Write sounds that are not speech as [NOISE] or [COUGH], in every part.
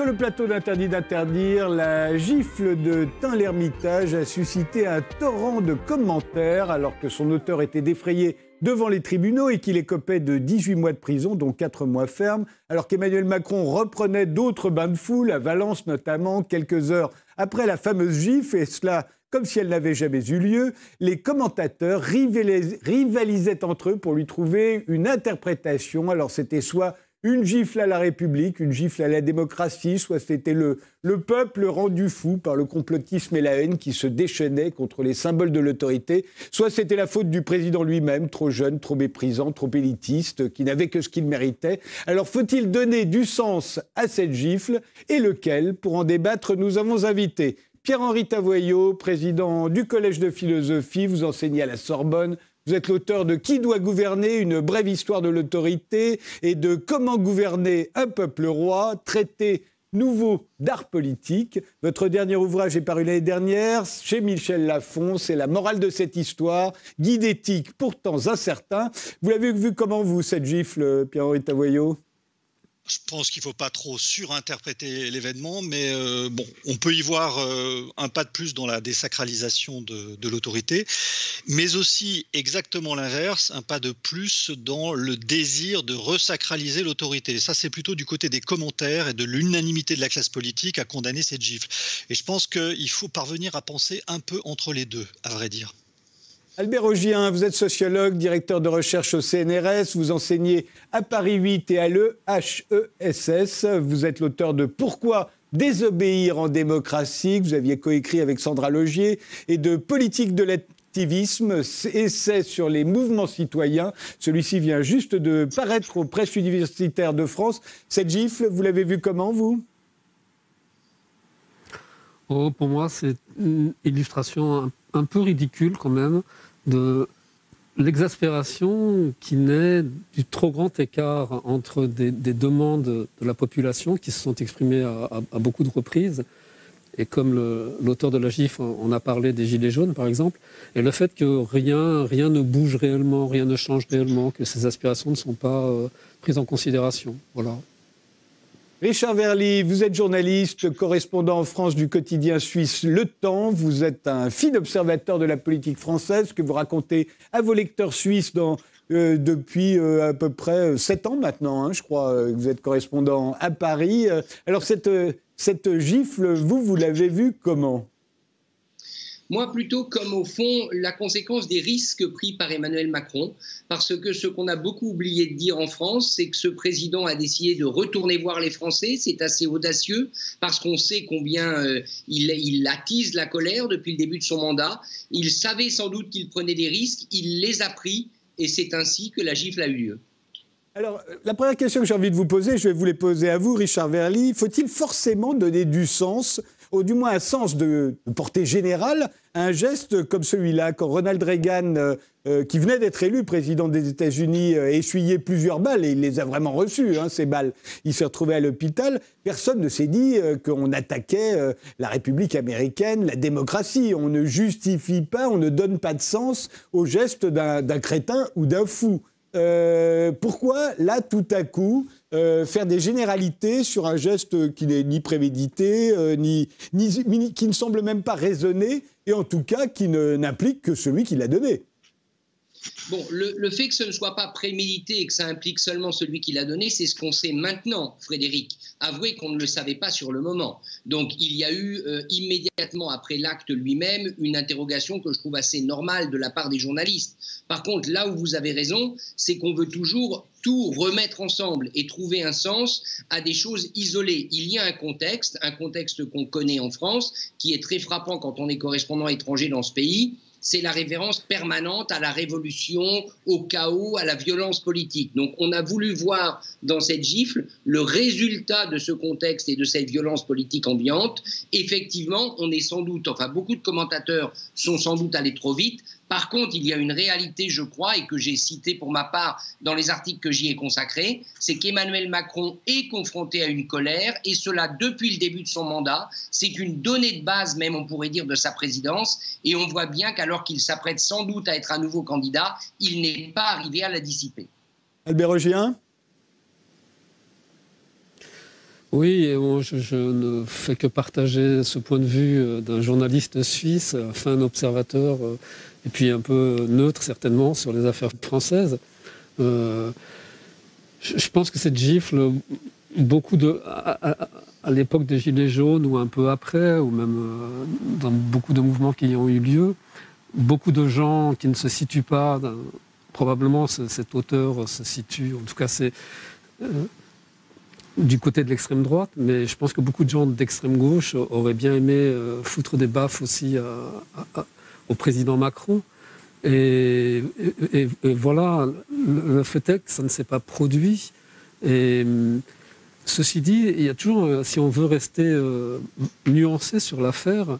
Sur le plateau d'Interdit d'interdire. La gifle de Tain l'Ermitage a suscité un torrent de commentaires alors que son auteur était défrayé devant les tribunaux et qu'il écopait de 18 mois de prison, dont 4 mois fermes, alors qu'Emmanuel Macron reprenait d'autres bains de foule, à Valence notamment, quelques heures après la fameuse gifle, et cela comme si elle n'avait jamais eu lieu, les commentateurs rivalisaient entre eux pour lui trouver une interprétation. Alors c'était soit une gifle à la République, une gifle à la démocratie, soit c'était le, le peuple rendu fou par le complotisme et la haine qui se déchaînaient contre les symboles de l'autorité, soit c'était la faute du président lui-même, trop jeune, trop méprisant, trop élitiste, qui n'avait que ce qu'il méritait. Alors faut-il donner du sens à cette gifle et lequel Pour en débattre, nous avons invité Pierre-Henri Tavoyot, président du Collège de philosophie, vous enseignez à la Sorbonne, vous êtes l'auteur de Qui doit gouverner Une brève histoire de l'autorité et de Comment gouverner un peuple roi, traité nouveau d'art politique. Votre dernier ouvrage est paru l'année dernière chez Michel Lafon, c'est La morale de cette histoire, guide éthique pourtant incertain. Vous l'avez vu comment vous, cette gifle, Pierre-Henri Tavoyot je pense qu'il ne faut pas trop surinterpréter l'événement, mais euh, bon, on peut y voir euh, un pas de plus dans la désacralisation de, de l'autorité, mais aussi exactement l'inverse, un pas de plus dans le désir de resacraliser l'autorité. Ça, c'est plutôt du côté des commentaires et de l'unanimité de la classe politique à condamner cette gifle. Et je pense qu'il faut parvenir à penser un peu entre les deux, à vrai dire. Albert Augien, vous êtes sociologue, directeur de recherche au CNRS, vous enseignez à Paris 8 et à l'EHESS. Vous êtes l'auteur de Pourquoi désobéir en démocratie, que vous aviez coécrit avec Sandra Logier, et de Politique de l'activisme, essai sur les mouvements citoyens. Celui-ci vient juste de paraître aux presses universitaires de France. Cette gifle, vous l'avez vu comment, vous? Oh, Pour moi, c'est une illustration un peu ridicule quand même de l'exaspération qui naît du trop grand écart entre des, demandes de la population qui se sont exprimées à, beaucoup de reprises, et comme l'auteur de la GIF en a parlé des Gilets jaunes par exemple, et le fait que rien, ne bouge réellement, rien ne change réellement, que ces aspirations ne sont pas euh, prises en considération. Voilà. Richard Verly, vous êtes journaliste, correspondant en France du quotidien suisse Le Temps. Vous êtes un fin observateur de la politique française que vous racontez à vos lecteurs suisses euh, depuis euh, à peu près euh, sept ans maintenant, hein, je crois. vous êtes correspondant à Paris. alors cette, cette gifle, vous, vous l'avez vue comment? Moi, plutôt comme au fond la conséquence des risques pris par Emmanuel Macron, parce que ce qu'on a beaucoup oublié de dire en France, c'est que ce président a décidé de retourner voir les Français. C'est assez audacieux, parce qu'on sait combien euh, il, il attise la colère depuis le début de son mandat. Il savait sans doute qu'il prenait des risques, il les a pris, et c'est ainsi que la gifle a eu lieu. Alors, la première question que j'ai envie de vous poser, je vais vous les poser à vous, Richard Verly. Faut-il forcément donner du sens ou du moins un sens de, portée générale, un geste comme celui-là, quand Ronald Reagan, euh, euh, qui venait d'être élu président des États-Unis, euh, essuyait plusieurs balles, et il les a vraiment reçues, hein, ces balles. Il s'est retrouvé à l'hôpital. Personne ne s'est dit qu'on attaquait la République américaine, la démocratie. On ne justifie pas, on ne donne pas de sens au geste d'un crétin ou d'un fou. pourquoi, là, tout à coup, euh, faire des généralités sur un geste qui n'est ni prémédité, euh, ni, qui ne semble même pas raisonné, et en tout cas qui n'implique que celui qui l'a donné. Bon, le, fait que ce ne soit pas prémédité et que ça implique seulement celui qui l'a donné, c'est ce qu'on sait maintenant, Frédéric. Avouez qu'on ne le savait pas sur le moment. Donc, il y a eu euh, immédiatement après l'acte lui-même une interrogation que je trouve assez normale de la part des journalistes. Par contre, là où vous avez raison, c'est qu'on veut toujours tout remettre ensemble et trouver un sens à des choses isolées. Il y a un contexte, un contexte qu'on connaît en France, qui est très frappant quand on est correspondant étranger dans ce pays c'est la référence permanente à la révolution, au chaos, à la violence politique. Donc on a voulu voir dans cette gifle le résultat de ce contexte et de cette violence politique ambiante. Effectivement, on est sans doute, enfin beaucoup de commentateurs sont sans doute allés trop vite, par contre, il y a une réalité, je crois, et que j'ai cité pour ma part dans les articles que j'y ai consacrés, c'est qu'Emmanuel Macron est confronté à une colère, et cela depuis le début de son mandat. C'est une donnée de base, même on pourrait dire, de sa présidence, et on voit bien qu'alors qu'il s'apprête sans doute à être un nouveau candidat, il n'est pas arrivé à la dissiper. Albert Rogien Oui, et je, ne fais que partager ce point de vue d'un journaliste suisse, fin observateur, et puis un peu neutre certainement sur les affaires françaises. je pense que cette gifle, beaucoup de, à, l'époque des Gilets jaunes ou un peu après, ou même euh, dans beaucoup de mouvements qui ont eu lieu, beaucoup de gens qui ne se situent pas, probablement cet auteur se situe, en tout cas c'est euh, du côté de l'extrême droite, mais je pense que beaucoup de gens d'extrême gauche auraient bien aimé euh, foutre des baffes aussi au président Macron. Et, voilà, le, fait est que ça ne s'est pas produit. Et Ceci dit, il y a toujours, euh, si on veut rester euh, nuancé sur l'affaire,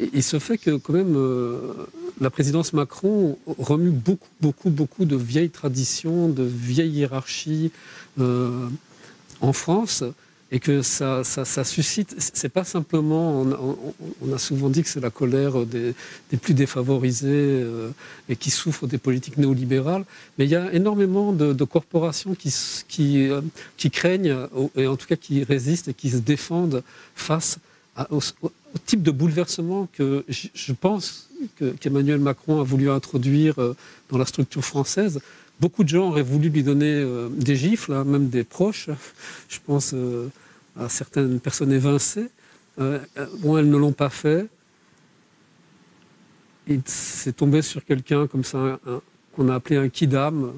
il se fait que quand même euh, la présidence Macron remue beaucoup, beaucoup, beaucoup de vieilles traditions, de vieilles hiérarchies en France et que ça, ça, suscite, c'est pas simplement, on, a souvent dit que c'est la colère des, plus défavorisés euh, et qui souffrent des politiques néolibérales, mais il y a énormément de, corporations qui, euh, qui, craignent, et en tout cas qui résistent et qui se défendent face au, type de bouleversement que je pense qu'Emmanuel Macron a voulu introduire euh, dans la structure française. Beaucoup de gens auraient voulu lui donner euh, des gifles, hein, même des proches. Je pense euh, à certaines personnes évincées. Euh, bon, elles ne l'ont pas fait. Il s'est tombé sur quelqu'un comme ça, qu'on a appelé un kidam.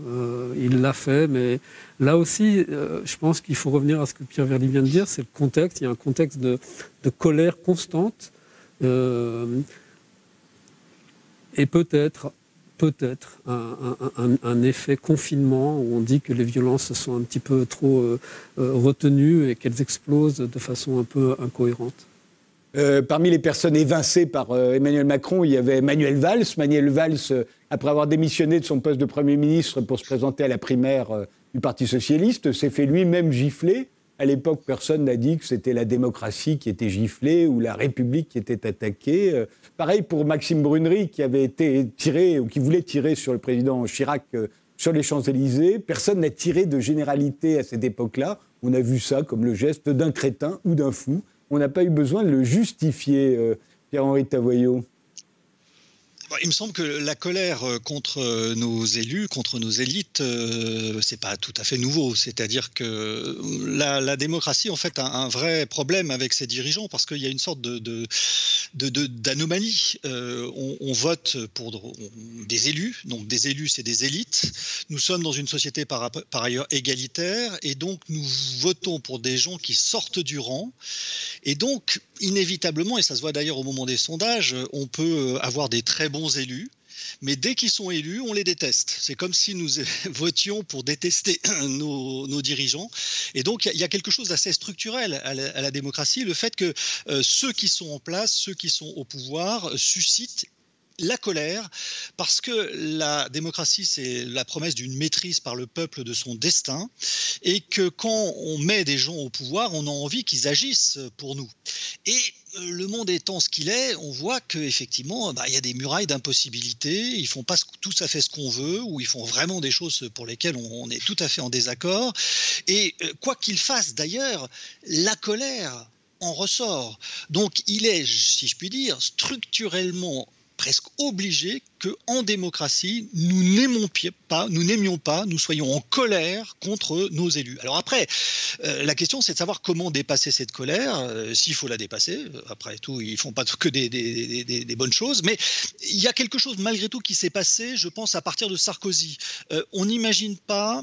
il l'a fait, mais là aussi, je pense qu'il faut revenir à ce que Pierre Verdi vient de dire, c'est le contexte. Il y a un contexte de, de colère constante. et peut-être peut-être un, effet confinement où on dit que les violences sont un petit peu trop euh, euh, retenues et qu'elles explosent de façon un peu incohérente. Euh, parmi les personnes évincées par Emmanuel Macron, il y avait Manuel Valls. Manuel Valls, après avoir démissionné de son poste de Premier ministre pour se présenter à la primaire du Parti socialiste, s'est fait lui-même gifler. À l'époque, personne n'a dit que c'était la démocratie qui était giflée ou la République qui était attaquée. Pareil pour Maxime Brunery, qui avait été tiré, ou qui voulait tirer sur le président Chirac euh, sur les Champs-Élysées. Personne n'a tiré de généralité à cette époque-là. On a vu ça comme le geste d'un crétin ou d'un fou. On n'a pas eu besoin de le justifier, euh, Pierre-Henri Tavoyot. Bah, il me semble que la colère euh, contre euh, nos élus, contre nos élites, euh, c'est pas tout à fait nouveau. C'est-à-dire que la, démocratie, en fait, a un vrai problème avec ses dirigeants parce qu'il y a une sorte de, d'anomalie. on, vote pour des élus, donc des élus, c'est des élites. Nous sommes dans une société par, par ailleurs égalitaire et donc nous votons pour des gens qui sortent du rang. Et donc, inévitablement, et ça se voit d'ailleurs au moment des sondages, on peut avoir des très bons élus, mais dès qu'ils sont élus, on les déteste. C'est comme si nous [LAUGHS] votions pour détester [CLEARS THROAT] nos, dirigeants. Et donc, il y, a quelque chose d'assez structurel à la, démocratie, le fait que euh, ceux qui sont en place, ceux qui sont au pouvoir, suscitent la colère, parce que la démocratie, c'est la promesse d'une maîtrise par le peuple de son destin, et que quand on met des gens au pouvoir, on a envie qu'ils agissent pour nous. Et euh, le monde étant ce qu'il est, on voit qu'effectivement, bah, il y a des murailles d'impossibilité, ils font pas tout à fait ce qu'on veut, ou ils font vraiment des choses pour lesquelles on, est tout à fait en désaccord. Et euh, quoi qu'ils fassent d'ailleurs, la colère en ressort. Donc il est, si je puis dire, structurellement presque obligé que en démocratie, nous n'aimions pas, nous n'aimions pas, nous soyons en colère contre nos élus. Alors après, euh, la question c'est de savoir comment dépasser cette colère, euh, s'il faut la dépasser. Après tout, ils font pas que des, bonnes choses, mais il y a quelque chose malgré tout qui s'est passé, je pense, à partir de Sarkozy. Euh, on n'imagine pas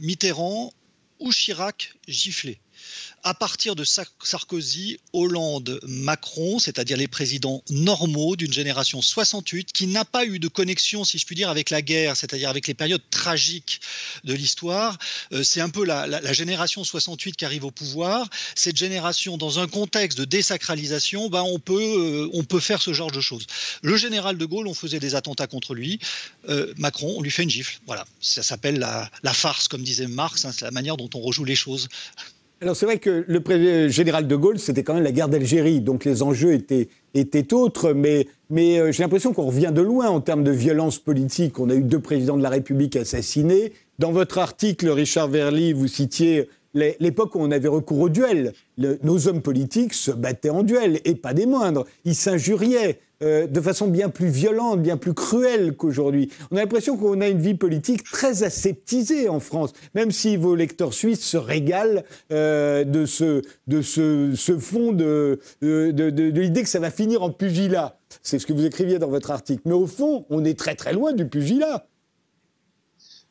Mitterrand ou Chirac gifler à partir de Sarkozy, Hollande, Macron, c'est-à-dire les présidents normaux d'une génération 68 qui n'a pas eu de connexion, si je puis dire, avec la guerre, c'est-à-dire avec les périodes tragiques de l'histoire. Euh, c'est un peu la, génération 68 qui arrive au pouvoir. Cette génération, dans un contexte de désacralisation, ben on, peut, euh, on peut faire ce genre de choses. Le général de Gaulle, on faisait des attentats contre lui. Euh, Macron, on lui fait une gifle. Voilà, ça s'appelle la, farce, comme disait Marx, hein, c'est la manière dont on rejoue les choses. Alors c'est vrai que le général de Gaulle, c'était quand même la guerre d'Algérie, donc les enjeux étaient, étaient autres, mais, mais euh, j'ai l'impression qu'on revient de loin en termes de violence politique. On a eu deux présidents de la République assassinés. Dans votre article, Richard Verly, vous citiez l'époque où on avait recours au duel. nos hommes politiques se battaient en duel, et pas des moindres. Ils s'injuriaient. Euh, de façon bien plus violente, bien plus cruelle qu'aujourd'hui. On a l'impression qu'on a une vie politique très aseptisée en France, même si vos lecteurs suisses se régalent euh, de ce, fond de, de l'idée que ça va finir en pugilat. C'est ce que vous écriviez dans votre article. Mais au fond, on est très très loin du pugilat.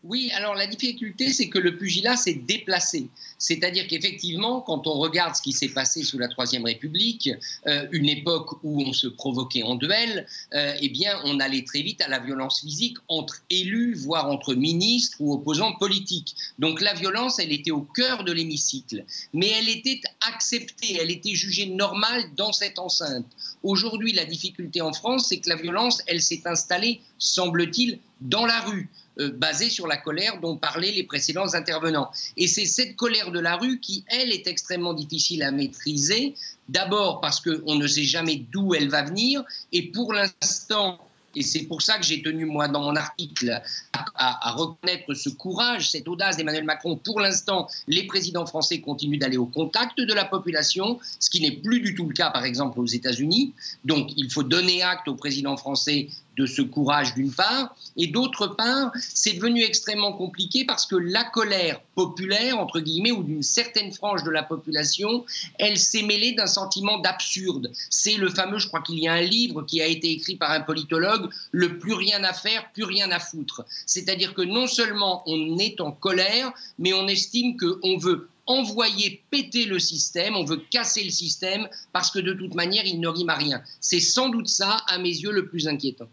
Oui, alors la difficulté, c'est que le pugilat s'est déplacé. C'est-à-dire qu'effectivement, quand on regarde ce qui s'est passé sous la Troisième République, euh, une époque où on se provoquait en duel, euh, eh bien, on allait très vite à la violence physique entre élus, voire entre ministres ou opposants politiques. Donc la violence, elle était au cœur de l'hémicycle. Mais elle était acceptée, elle était jugée normale dans cette enceinte. Aujourd'hui, la difficulté en France, c'est que la violence, elle s'est installée, semble-t-il, dans la rue. Euh, basée sur la colère dont parlaient les précédents intervenants. Et c'est cette colère de la rue qui, elle, est extrêmement difficile à maîtriser. D'abord parce qu'on ne sait jamais d'où elle va venir. Et pour l'instant, et c'est pour ça que j'ai tenu, moi, dans mon article, à, reconnaître ce courage, cette audace d'Emmanuel Macron. Pour l'instant, les présidents français continuent d'aller au contact de la population, ce qui n'est plus du tout le cas, par exemple, aux États-Unis. Donc, il faut donner acte au président français de ce courage d'une part, et d'autre part, c'est devenu extrêmement compliqué parce que la colère populaire, entre guillemets, ou d'une certaine frange de la population, elle s'est mêlée d'un sentiment d'absurde. C'est le fameux, je crois qu'il y a un livre qui a été écrit par un politologue, Le plus rien à faire, plus rien à foutre. C'est-à-dire que non seulement on est en colère, mais on estime qu'on veut envoyer péter le système, on veut casser le système, parce que de toute manière, il ne rime à rien. C'est sans doute ça, à mes yeux, le plus inquiétant.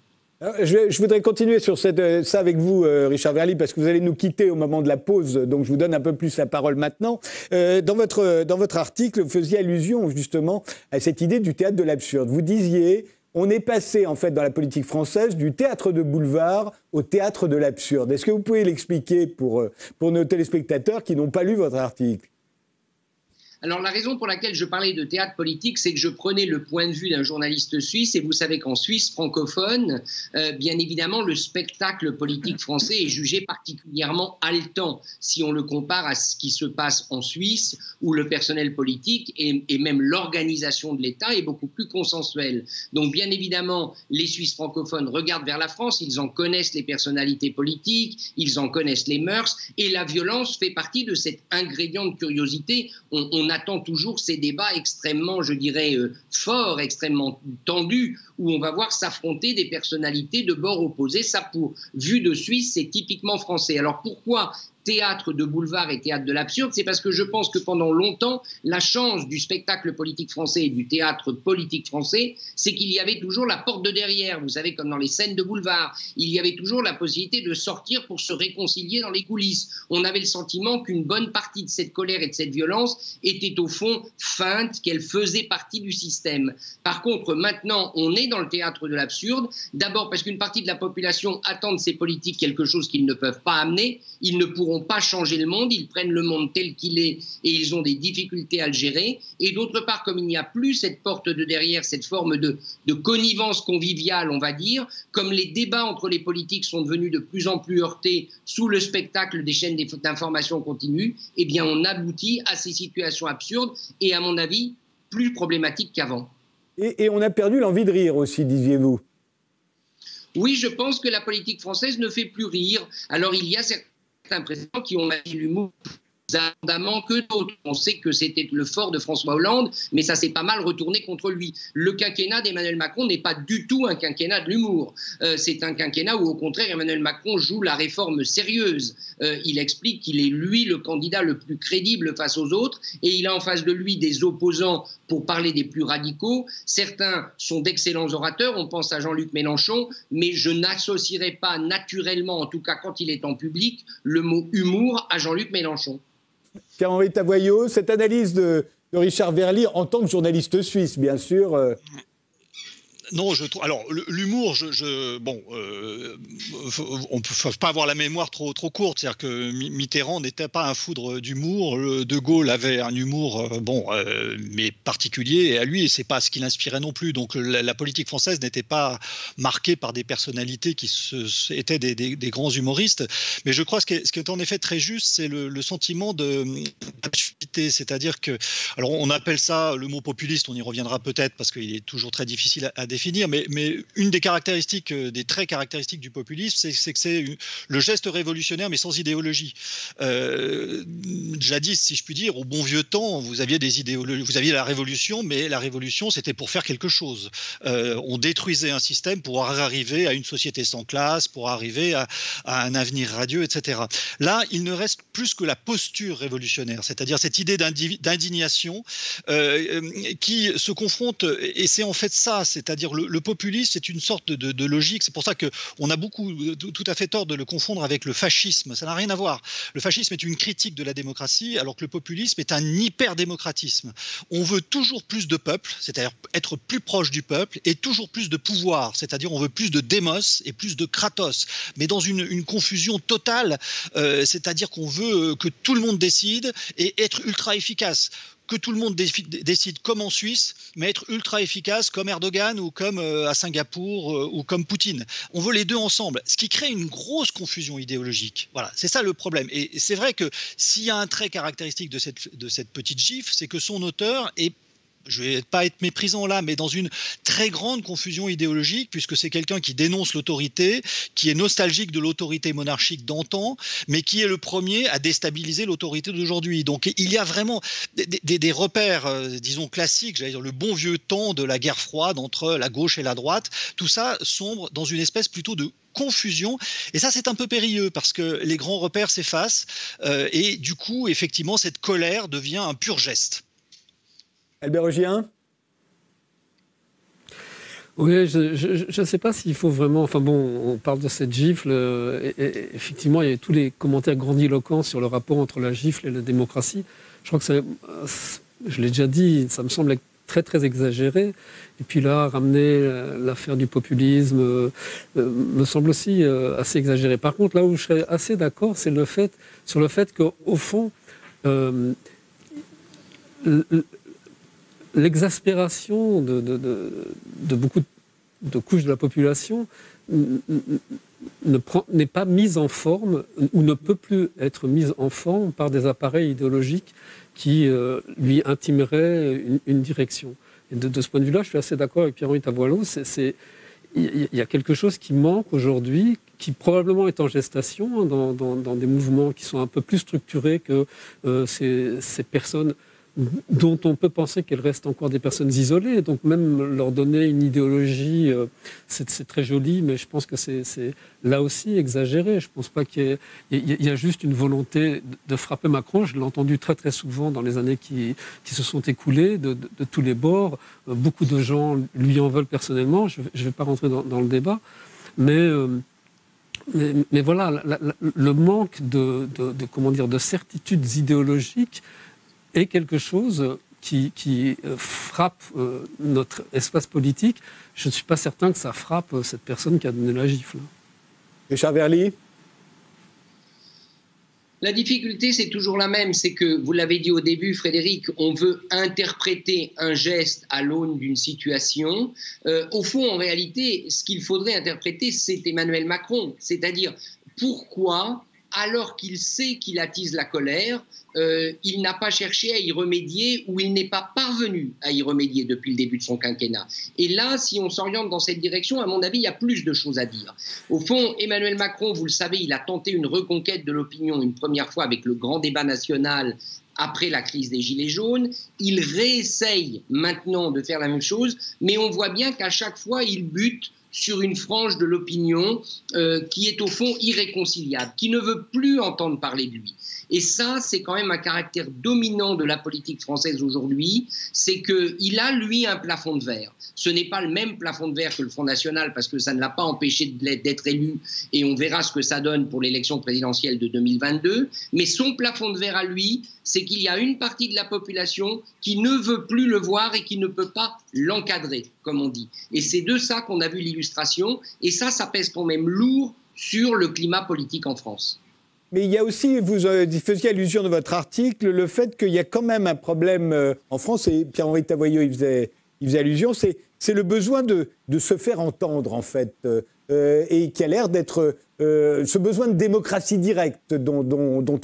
Je, voudrais continuer sur cette, euh, ça avec vous, euh, Richard Verly, parce que vous allez nous quitter au moment de la pause, donc je vous donne un peu plus la parole maintenant. Euh, dans, votre, dans votre article, vous faisiez allusion justement à cette idée du théâtre de l'absurde. Vous disiez, on est passé en fait dans la politique française du théâtre de boulevard au théâtre de l'absurde. Est-ce que vous pouvez l'expliquer pour, pour nos téléspectateurs qui n'ont pas lu votre article? Alors la raison pour laquelle je parlais de théâtre politique, c'est que je prenais le point de vue d'un journaliste suisse, et vous savez qu'en Suisse francophone, euh, bien évidemment, le spectacle politique français est jugé particulièrement haletant si on le compare à ce qui se passe en Suisse, où le personnel politique et, même l'organisation de l'État est beaucoup plus consensuel. Donc bien évidemment, les Suisses francophones regardent vers la France, ils en connaissent les personnalités politiques, ils en connaissent les mœurs, et la violence fait partie de cet ingrédient de curiosité. Attend toujours ces débats extrêmement, je dirais, euh, forts, extrêmement tendus, où on va voir s'affronter des personnalités de bord opposé. Ça, pour vue de Suisse, c'est typiquement français. Alors pourquoi théâtre de boulevard et théâtre de l'absurde, c'est parce que je pense que pendant longtemps, la chance du spectacle politique français et du théâtre politique français, c'est qu'il y avait toujours la porte de derrière. Vous savez, comme dans les scènes de boulevard, il y avait toujours la possibilité de sortir pour se réconcilier dans les coulisses. On avait le sentiment qu'une bonne partie de cette colère et de cette violence était au fond feinte, qu'elle faisait partie du système. Par contre, maintenant, on est dans le théâtre de l'absurde. D'abord parce qu'une partie de la population attend de ces politiques quelque chose qu'ils ne peuvent pas amener. Ils ne pourront pas changer le monde, ils prennent le monde tel qu'il est et ils ont des difficultés à le gérer. Et d'autre part, comme il n'y a plus cette porte de derrière, cette forme de, de connivence conviviale, on va dire, comme les débats entre les politiques sont devenus de plus en plus heurtés sous le spectacle des chaînes d'information continue, eh bien on aboutit à ces situations absurdes et à mon avis plus problématiques qu'avant. Et, et on a perdu l'envie de rire aussi, disiez-vous? Oui, je pense que la politique française ne fait plus rire. Alors il y a certains présidents qui ont l'humour abondamment que d'autres. On sait que c'était le fort de François Hollande, mais ça s'est pas mal retourné contre lui. Le quinquennat d'Emmanuel Macron n'est pas du tout un quinquennat de l'humour. Euh, c'est un quinquennat où, au contraire, Emmanuel Macron joue la réforme sérieuse. Euh, il explique qu'il est, lui, le candidat le plus crédible face aux autres, et il a en face de lui des opposants pour parler des plus radicaux. Certains sont d'excellents orateurs, on pense à Jean-Luc Mélenchon, mais je n'associerai pas naturellement, en tout cas quand il est en public, le mot humour à Jean-Luc Mélenchon. Pierre-Henri Tavoyot, cette analyse de, Richard Verly en tant que journaliste suisse, bien sûr. Euh. Non, je trouve. Alors, l'humour, je, bon, euh, on ne peut pas avoir la mémoire trop trop courte. C'est-à-dire que Mitterrand n'était pas un foudre d'humour. De Gaulle avait un humour, euh, bon, euh, mais particulier. Et à lui, c'est pas ce qui l'inspirait non plus. Donc, la, politique française n'était pas marquée par des personnalités qui étaient des, grands humoristes. Mais je crois que ce qui est, ce qui est en effet très juste, c'est le, sentiment de c'est-à-dire que, alors, on appelle ça le mot populiste. On y reviendra peut-être parce qu'il est toujours très difficile à, à définir, mais, mais, une des caractéristiques, euh, des traits caractéristiques du populisme, c'est que c'est le geste révolutionnaire, mais sans idéologie. Euh, jadis, si je puis dire, au bon vieux temps, vous aviez des idéologies, vous aviez la révolution, mais la révolution, c'était pour faire quelque chose. Euh, on détruisait un système pour arriver à une société sans classe, pour arriver à, un avenir radieux, etc. Là, il ne reste plus que la posture révolutionnaire, c'est-à-dire cette idée d'indignation qui se confronte, et c'est en fait ça, c'est-à-dire le, populisme, c'est une sorte de, logique. C'est pour ça qu'on a beaucoup, tout à fait tort de le confondre avec le fascisme. Ça n'a rien à voir. Le fascisme est une critique de la démocratie, alors que le populisme est un hyper-démocratisme. On veut toujours plus de peuple, c'est-à-dire être plus proche du peuple, et toujours plus de pouvoir, c'est-à-dire on veut plus de démos et plus de kratos, mais dans une, confusion totale, euh, c'est-à-dire qu'on veut que tout le monde décide et être ultra efficace que tout le monde décide comme en Suisse, mais être ultra efficace comme Erdogan ou comme euh, à Singapour euh, ou comme Poutine. On veut les deux ensemble, ce qui crée une grosse confusion idéologique. Voilà, c'est ça le problème. Et c'est vrai que s'il y a un trait caractéristique de cette, de cette petite gifle, c'est que son auteur est je vais pas être méprisant là, mais dans une très grande confusion idéologique, puisque c'est quelqu'un qui dénonce l'autorité, qui est nostalgique de l'autorité monarchique d'antan, mais qui est le premier à déstabiliser l'autorité d'aujourd'hui. Donc il y a vraiment des, repères, euh, disons, classiques, j'allais dire le bon vieux temps de la guerre froide entre la gauche et la droite. Tout ça sombre dans une espèce plutôt de confusion. Et ça, c'est un peu périlleux parce que les grands repères s'effacent euh, et du coup, effectivement, cette colère devient un pur geste. Albert Ogien oui, je ne sais pas s'il faut vraiment. Enfin bon, on parle de cette gifle. Euh, effectivement, il y a tous les commentaires grandiloquents sur le rapport entre la gifle et la démocratie. Je crois que ça, je l'ai déjà dit, ça me semble très très exagéré. Et puis là, ramener euh, l'affaire du populisme euh, me semble aussi assez exagéré. Par contre, là où je serais assez d'accord, c'est le fait sur le fait qu'au fond l'exaspération de, beaucoup de couches de la population n'est pas mise en forme ou ne peut plus être mise en forme par des appareils idéologiques qui euh, lui intimeraient une, direction. De, ce point de vue-là, je suis assez d'accord avec Pierre-Henri Tavoileau. Il y a quelque chose qui manque aujourd'hui, qui probablement est en gestation hein, dans, des mouvements qui sont un peu plus structurés que euh, ces personnes dont on peut penser qu'elles restent encore des personnes isolées. Donc même leur donner une idéologie, euh, c'est très joli, mais je pense que c'est là aussi exagéré. Je pense pas qu'il y, a juste une volonté de frapper Macron. Je l'ai entendu très très souvent dans les années qui, se sont écoulées, de, tous les bords. Euh, beaucoup de gens lui en veulent personnellement. Je ne vais pas rentrer dans, le débat. Mais... Euh, mais, voilà, le manque de, de, comment dire, de certitudes idéologiques est quelque chose qui, euh, frappe euh, notre espace politique. Je ne suis pas certain que ça frappe euh, cette personne qui a donné la gifle. Richard Verly la difficulté, c'est toujours la même, c'est que, vous l'avez dit au début, Frédéric, on veut interpréter un geste à l'aune d'une situation. au fond, en réalité, ce qu'il faudrait interpréter, c'est Emmanuel Macron, c'est-à-dire pourquoi alors qu'il sait qu'il attise la colère, euh, il n'a pas cherché à y remédier ou il n'est pas parvenu à y remédier depuis le début de son quinquennat. Et là, si on s'oriente dans cette direction, à mon avis, il y a plus de choses à dire. Au fond, Emmanuel Macron, vous le savez, il a tenté une reconquête de l'opinion une première fois avec le grand débat national après la crise des Gilets jaunes. Il réessaye maintenant de faire la même chose, mais on voit bien qu'à chaque fois, il bute sur une frange de l'opinion euh, qui est au fond irréconciliable, qui ne veut plus entendre parler de lui. Et ça, c'est quand même un caractère dominant de la politique française aujourd'hui, c'est qu'il a, lui, un plafond de verre. Ce n'est pas le même plafond de verre que le Front National, parce que ça ne l'a pas empêché d'être élu, et on verra ce que ça donne pour l'élection présidentielle de 2022, mais son plafond de verre à lui, c'est qu'il y a une partie de la population qui ne veut plus le voir et qui ne peut pas l'encadrer, comme on dit. Et c'est de ça qu'on a vu l'illustration, et ça, ça pèse quand même lourd sur le climat politique en France. Mais il y a aussi, vous faisiez allusion dans votre article, le fait qu'il y a quand même un problème euh, en France, et Pierre-Henri Tavoyot il faisait, il faisait allusion, c'est, le besoin de, de, se faire entendre, en fait, euh, et qui a l'air d'être euh, ce besoin de démocratie directe dont,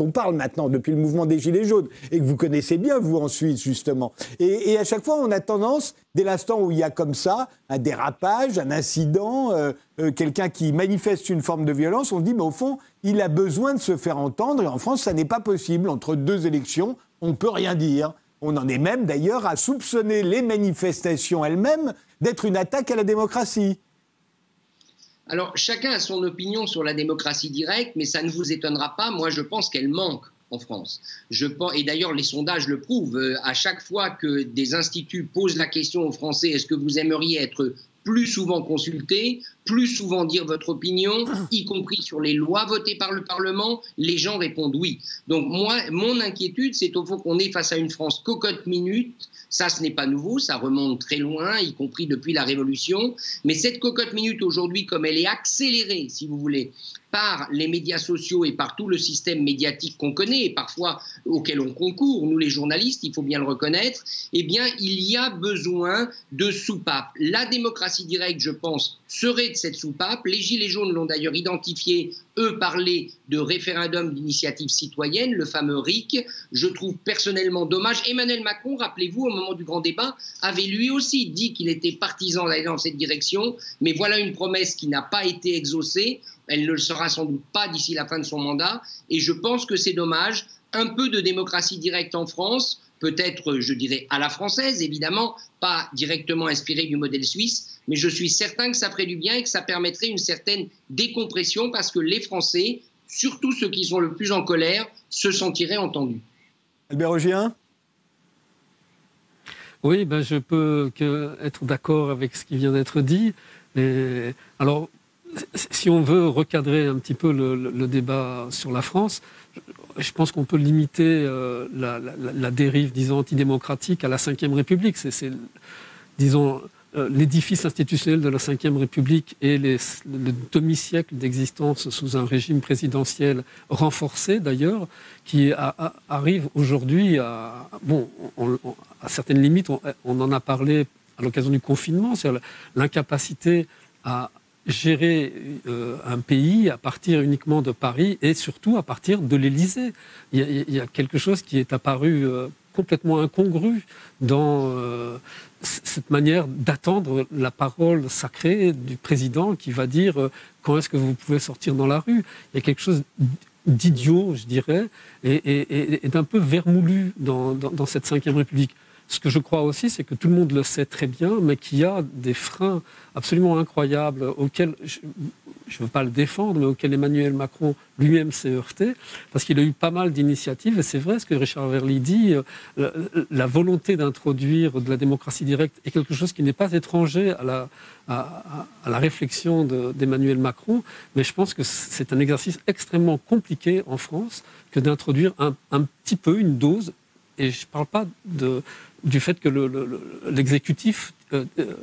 on parle maintenant depuis le mouvement des Gilets jaunes, et que vous connaissez bien, vous, en Suisse, justement. Et, à chaque fois, on a tendance, dès l'instant où il y a comme ça un dérapage, un incident, euh, quelqu'un qui manifeste une forme de violence, on se dit, mais au fond, il a besoin de se faire entendre, et en France, ça n'est pas possible. Entre deux élections, on ne peut rien dire. On en est même d'ailleurs à soupçonner les manifestations elles-mêmes d'être une attaque à la démocratie. Alors, chacun a son opinion sur la démocratie directe, mais ça ne vous étonnera pas. Moi, je pense qu'elle manque en France. Je pense, et d'ailleurs, les sondages le prouvent. Euh, à chaque fois que des instituts posent la question aux Français est-ce que vous aimeriez être plus souvent consulté, plus souvent dire votre opinion, [COUGHS] y compris sur les lois votées par le Parlement, les gens répondent oui. Donc moi, mon inquiétude, c'est au fond qu'on est face à une France cocotte minute. Ça, ce n'est pas nouveau, ça remonte très loin, y compris depuis la Révolution. Mais cette cocotte minute aujourd'hui, comme elle est accélérée, si vous voulez, par les médias sociaux et par tout le système médiatique qu'on connaît et parfois auquel on concourt, nous les journalistes, il faut bien le reconnaître, eh bien, il y a besoin de soupapes. La démocratie directe, je pense, serait cette soupape. Les Gilets jaunes l'ont d'ailleurs identifié, eux parlaient de référendum d'initiative citoyenne, le fameux RIC. Je trouve personnellement dommage. Emmanuel Macron, rappelez-vous, au moment du grand débat, avait lui aussi dit qu'il était partisan d'aller dans cette direction, mais voilà une promesse qui n'a pas été exaucée. Elle ne le sera sans doute pas d'ici la fin de son mandat. Et je pense que c'est dommage. Un peu de démocratie directe en France, peut-être, je dirais, à la française, évidemment, pas directement inspiré du modèle suisse, mais je suis certain que ça ferait du bien et que ça permettrait une certaine décompression parce que les Français, surtout ceux qui sont le plus en colère, se sentiraient entendus. Albert Rogien Oui, ben je peux que être d'accord avec ce qui vient d'être dit. Et, alors, si on veut recadrer un petit peu le, débat sur la France, je pense qu'on peut limiter euh, la, dérive, disons, antidémocratique à la Ve République. C'est, disons, euh, l'édifice institutionnel de la Ve République et le demi-siècle d'existence sous un régime présidentiel renforcé, d'ailleurs, qui arrive aujourd'hui à, bon, à certaines limites, on, on en a parlé à l'occasion du confinement, c'est l'incapacité à gérer euh, un pays à partir uniquement de Paris et surtout à partir de l'Élysée. Il, y a quelque chose qui est apparu euh, complètement incongru dans euh, cette manière d'attendre la parole sacrée du président qui va dire quand est-ce que vous pouvez sortir dans la rue? Il y a quelque chose d'idiot, je dirais, et, d'un peu vermoulu dans, dans cette Ve République. Ce que je crois aussi, c'est que tout le monde le sait très bien, mais qu'il y a des freins absolument incroyables auxquels, je ne veux pas le défendre, mais auxquels Emmanuel Macron lui-même s'est heurté, parce qu'il a eu pas mal d'initiatives, et c'est vrai ce que Richard Verly dit, euh, la, volonté d'introduire de la démocratie directe est quelque chose qui n'est pas étranger à la, à, la réflexion d'Emmanuel Macron, mais je pense que c'est un exercice extrêmement compliqué en France que d'introduire un, un petit peu, une dose, et je ne parle pas de, du fait que l'exécutif le, euh, euh,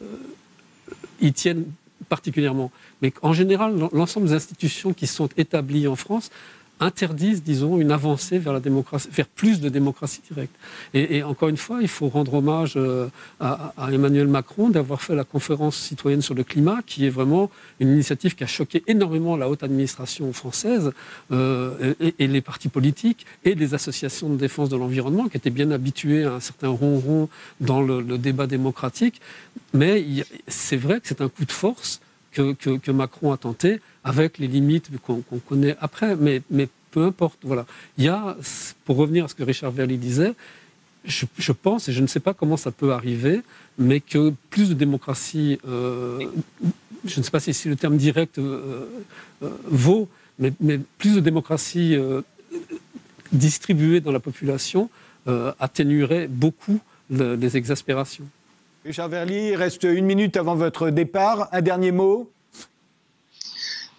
y tienne particulièrement. Mais en général, l'ensemble des institutions qui sont établies en France interdisent, disons, une avancée vers la démocratie, vers plus de démocratie directe. Et, encore une fois, il faut rendre hommage euh, à, Emmanuel Macron d'avoir fait la conférence citoyenne sur le climat, qui est vraiment une initiative qui a choqué énormément la haute administration française euh, et, les partis politiques et les associations de défense de l'environnement, qui étaient bien habitués à un certain ronron dans le, débat démocratique. Mais c'est vrai que c'est un coup de force que, Macron a tenté avec les limites qu'on connaît après, mais, peu importe. Voilà. Il y a, pour revenir à ce que Richard Verly disait, je, pense, et je ne sais pas comment ça peut arriver, mais que plus de démocratie euh, je ne sais pas si, le terme direct vaut, mais, plus de démocratie distribuée dans la population atténuerait beaucoup les exaspérations. Richard Verly, il reste une minute avant votre départ. Un dernier mot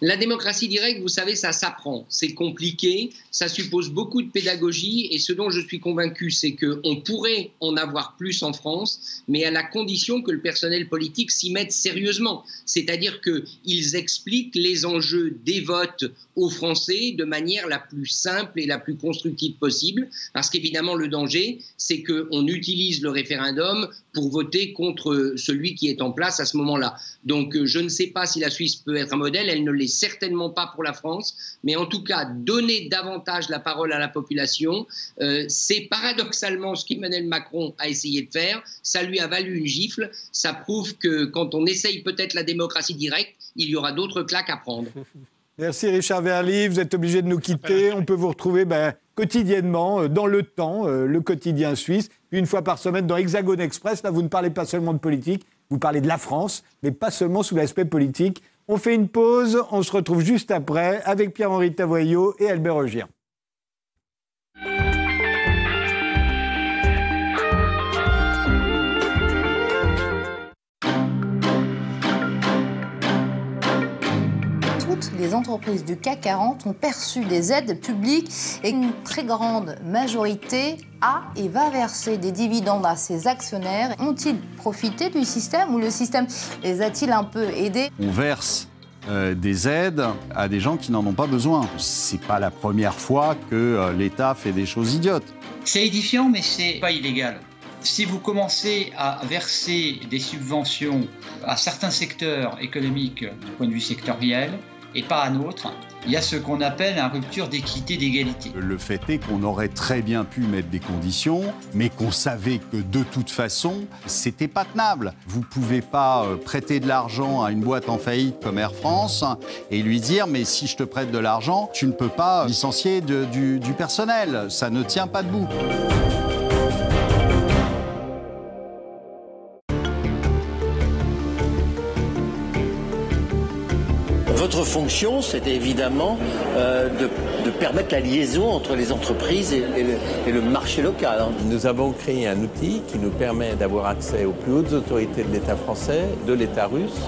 la démocratie directe, vous savez, ça s'apprend. C'est compliqué, ça suppose beaucoup de pédagogie et ce dont je suis convaincu, c'est qu'on pourrait en avoir plus en France, mais à la condition que le personnel politique s'y mette sérieusement. C'est-à-dire qu'ils expliquent les enjeux des votes aux Français de manière la plus simple et la plus constructive possible, parce qu'évidemment, le danger, c'est qu'on utilise le référendum pour voter contre celui qui est en place à ce moment-là. Donc, je ne sais pas si la Suisse peut être un modèle, elle ne l'est certainement pas pour la France, mais en tout cas, donner davantage la parole à la population, euh, c'est paradoxalement ce qu'Emmanuel Macron a essayé de faire. Ça lui a valu une gifle. Ça prouve que quand on essaye peut-être la démocratie directe, il y aura d'autres claques à prendre. [LAUGHS] Merci Richard Verly, vous êtes obligé de nous quitter. On peut vous retrouver ben, quotidiennement euh, dans le temps, euh, le quotidien suisse, une fois par semaine dans Hexagone Express. Là, vous ne parlez pas seulement de politique, vous parlez de la France, mais pas seulement sous l'aspect politique. On fait une pause, on se retrouve juste après avec Pierre-Henri Tavoyot et Albert Rogier. Toutes les entreprises du CAC 40 ont perçu des aides publiques et une très grande majorité a et va verser des dividendes à ses actionnaires. Ont-ils profité du système ou le système les a-t-il un peu aidés? On verse euh, des aides à des gens qui n'en ont pas besoin. C'est pas la première fois que euh, l'État fait des choses idiotes. C'est édifiant, mais c'est pas illégal. Si vous commencez à verser des subventions à certains secteurs économiques du point de vue sectoriel et pas à d'autres, il y a ce qu'on appelle une rupture d'équité, d'égalité. Le fait est qu'on aurait très bien pu mettre des conditions, mais qu'on savait que de toute façon, c'était pas tenable. Vous pouvez pas euh, prêter de l'argent à une boîte en faillite comme Air France et lui dire mais si je te prête de l'argent, tu ne peux pas licencier du personnel. Ça ne tient pas debout. Votre fonction, c'était évidemment euh, de, permettre la liaison entre les entreprises et, le, marché local. Hein. Nous avons créé un outil qui nous permet d'avoir accès aux plus hautes autorités de l'État français, de l'État russe,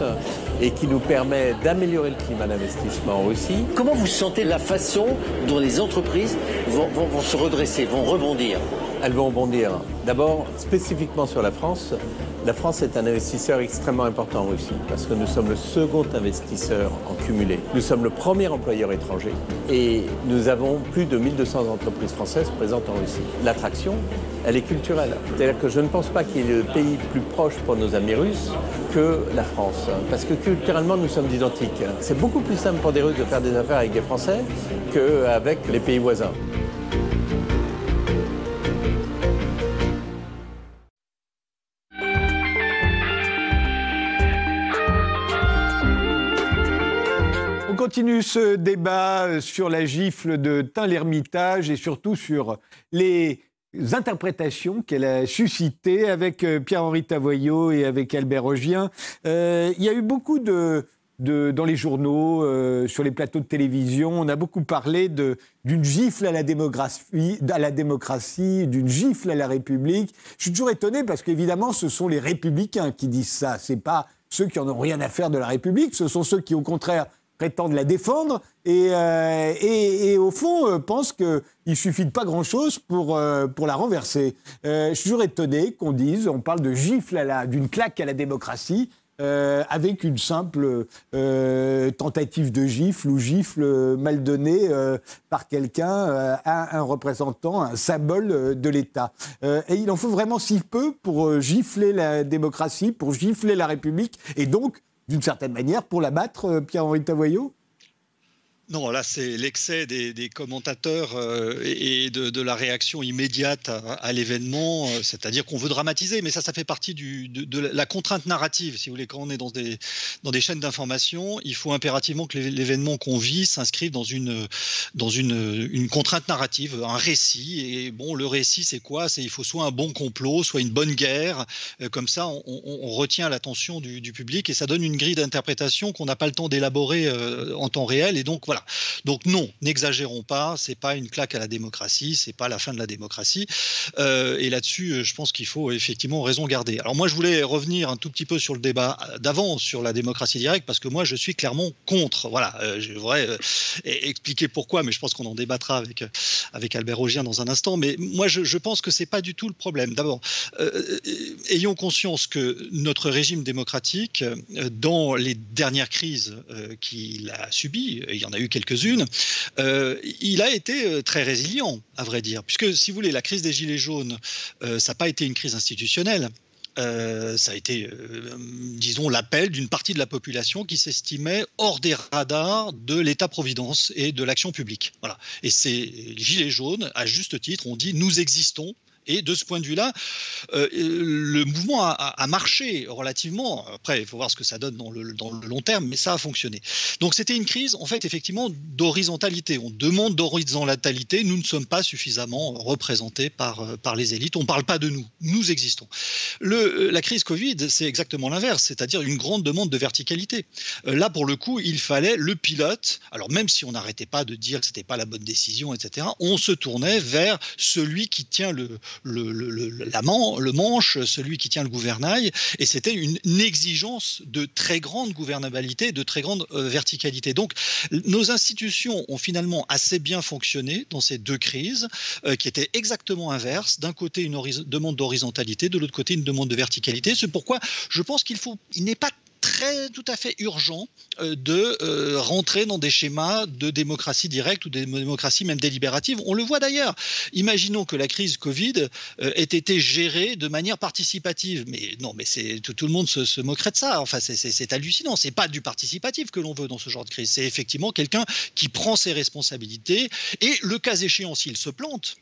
et qui nous permet d'améliorer le climat d'investissement en Russie. Comment vous sentez la façon dont les entreprises vont, vont se redresser, vont rebondir? Elles vont rebondir. D'abord, spécifiquement sur la France, la France est un investisseur extrêmement important en Russie parce que nous sommes le second investisseur en cumulé. Nous sommes le premier employeur étranger et nous avons plus de 1200 entreprises françaises présentes en Russie. L'attraction, elle est culturelle. C'est-à-dire que je ne pense pas qu'il y ait le pays plus proche pour nos amis russes que la France parce que culturellement nous sommes identiques. C'est beaucoup plus simple pour des Russes de faire des affaires avec des Français qu'avec les pays voisins. Continue ce débat sur la gifle de Tain l'Ermitage et surtout sur les interprétations qu'elle a suscitées avec euh, Pierre-Henri Tavoyot et avec Albert Rogien. Euh, il y a eu beaucoup de, dans les journaux, euh, sur les plateaux de télévision, on a beaucoup parlé d'une gifle à la démocratie, à la démocratie, d'une gifle à la République. Je suis toujours étonné parce qu'évidemment, ce sont les républicains qui disent ça. C'est pas ceux qui en ont rien à faire de la République, ce sont ceux qui, au contraire, prétendent la défendre et, euh, et, et au fond euh, pensent qu'il suffit de pas grand-chose pour, euh, pour la renverser. Euh, je suis toujours étonné qu'on dise, on parle de gifle à la, d'une claque à la démocratie. Euh, avec une simple euh, tentative de gifle ou gifle mal donnée par quelqu'un à un représentant, un symbole de l'État. et il en faut vraiment si peu pour gifler la démocratie, pour gifler la République, et donc d'une certaine manière, pour l'abattre, euh, Pierre-Henri Tavoyot Non, là, c'est l'excès des, commentateurs euh, et de, la réaction immédiate à, l'événement, euh, c'est-à-dire qu'on veut dramatiser, mais ça, ça fait partie de, la contrainte narrative. Si vous voulez, quand on est dans des, dans des chaînes d'information, il faut impérativement que l'événement qu'on vit s'inscrive dans, une, dans une, une, contrainte narrative, un récit. Et bon, le récit, c'est quoi? C'est il faut soit un bon complot, soit une bonne guerre. Euh, comme ça, on, retient l'attention du, public et ça donne une grille d'interprétation qu'on n'a pas le temps d'élaborer en temps réel. Et donc, voilà donc non, n'exagérons pas, c'est pas une claque à la démocratie, c'est pas la fin de la démocratie. Euh, et là-dessus, euh, je pense qu'il faut effectivement raison garder. Alors moi, je voulais revenir un tout petit peu sur le débat d'avant sur la démocratie directe parce que moi, je suis clairement contre. Voilà, euh, je voudrais expliquer pourquoi, mais je pense qu'on en débattra avec avec Albert Augier dans un instant. Mais moi, je, pense que c'est pas du tout le problème. D'abord, ayons conscience que notre régime démocratique, dans les dernières crises qu'il a subies, il y en a eu quelques-unes, euh, il a été euh, très résilient, à vrai dire, puisque si vous voulez, la crise des Gilets jaunes, euh, ça n'a pas été une crise institutionnelle. ça a été, disons, l'appel d'une partie de la population qui s'estimait hors des radars de l'État-providence et de l'action publique. Voilà. Et ces gilets jaunes, à juste titre, ont dit nous existons, et de ce point de vue-là, euh, le mouvement a, marché relativement. Après, il faut voir ce que ça donne dans le, long terme, mais ça a fonctionné. Donc c'était une crise, en fait, effectivement, d'horizontalité. On demande d'horizontalité. Nous ne sommes pas suffisamment représentés par, euh, par les élites. On ne parle pas de nous. Nous existons. Le, euh, la crise Covid, c'est exactement l'inverse, c'est-à-dire une grande demande de verticalité. Là, pour le coup, il fallait le pilote. Alors même si on n'arrêtait pas de dire que ce n'était pas la bonne décision, etc., on se tournait vers celui qui tient le, le, le manche, celui qui tient le gouvernail, et c'était une, exigence de très grande gouvernabilité, de très grande euh, verticalité. Donc nos institutions ont finalement assez bien fonctionné dans ces deux crises, euh, qui étaient exactement inverses. D'un côté, une demande d'horizontalité, de l'autre côté, une demande de verticalité. C'est pourquoi je pense qu'il faut, il n'est pas très tout à fait urgent euh, de euh, rentrer dans des schémas de démocratie directe ou de démocratie même délibérative. On le voit d'ailleurs. Imaginons que la crise Covid euh, ait été gérée de manière participative. Mais non, mais c'est tout, le monde se, moquerait de ça. Enfin, c'est hallucinant. C'est pas du participatif que l'on veut dans ce genre de crise. C'est effectivement quelqu'un qui prend ses responsabilités et le cas échéant, s'il se plante,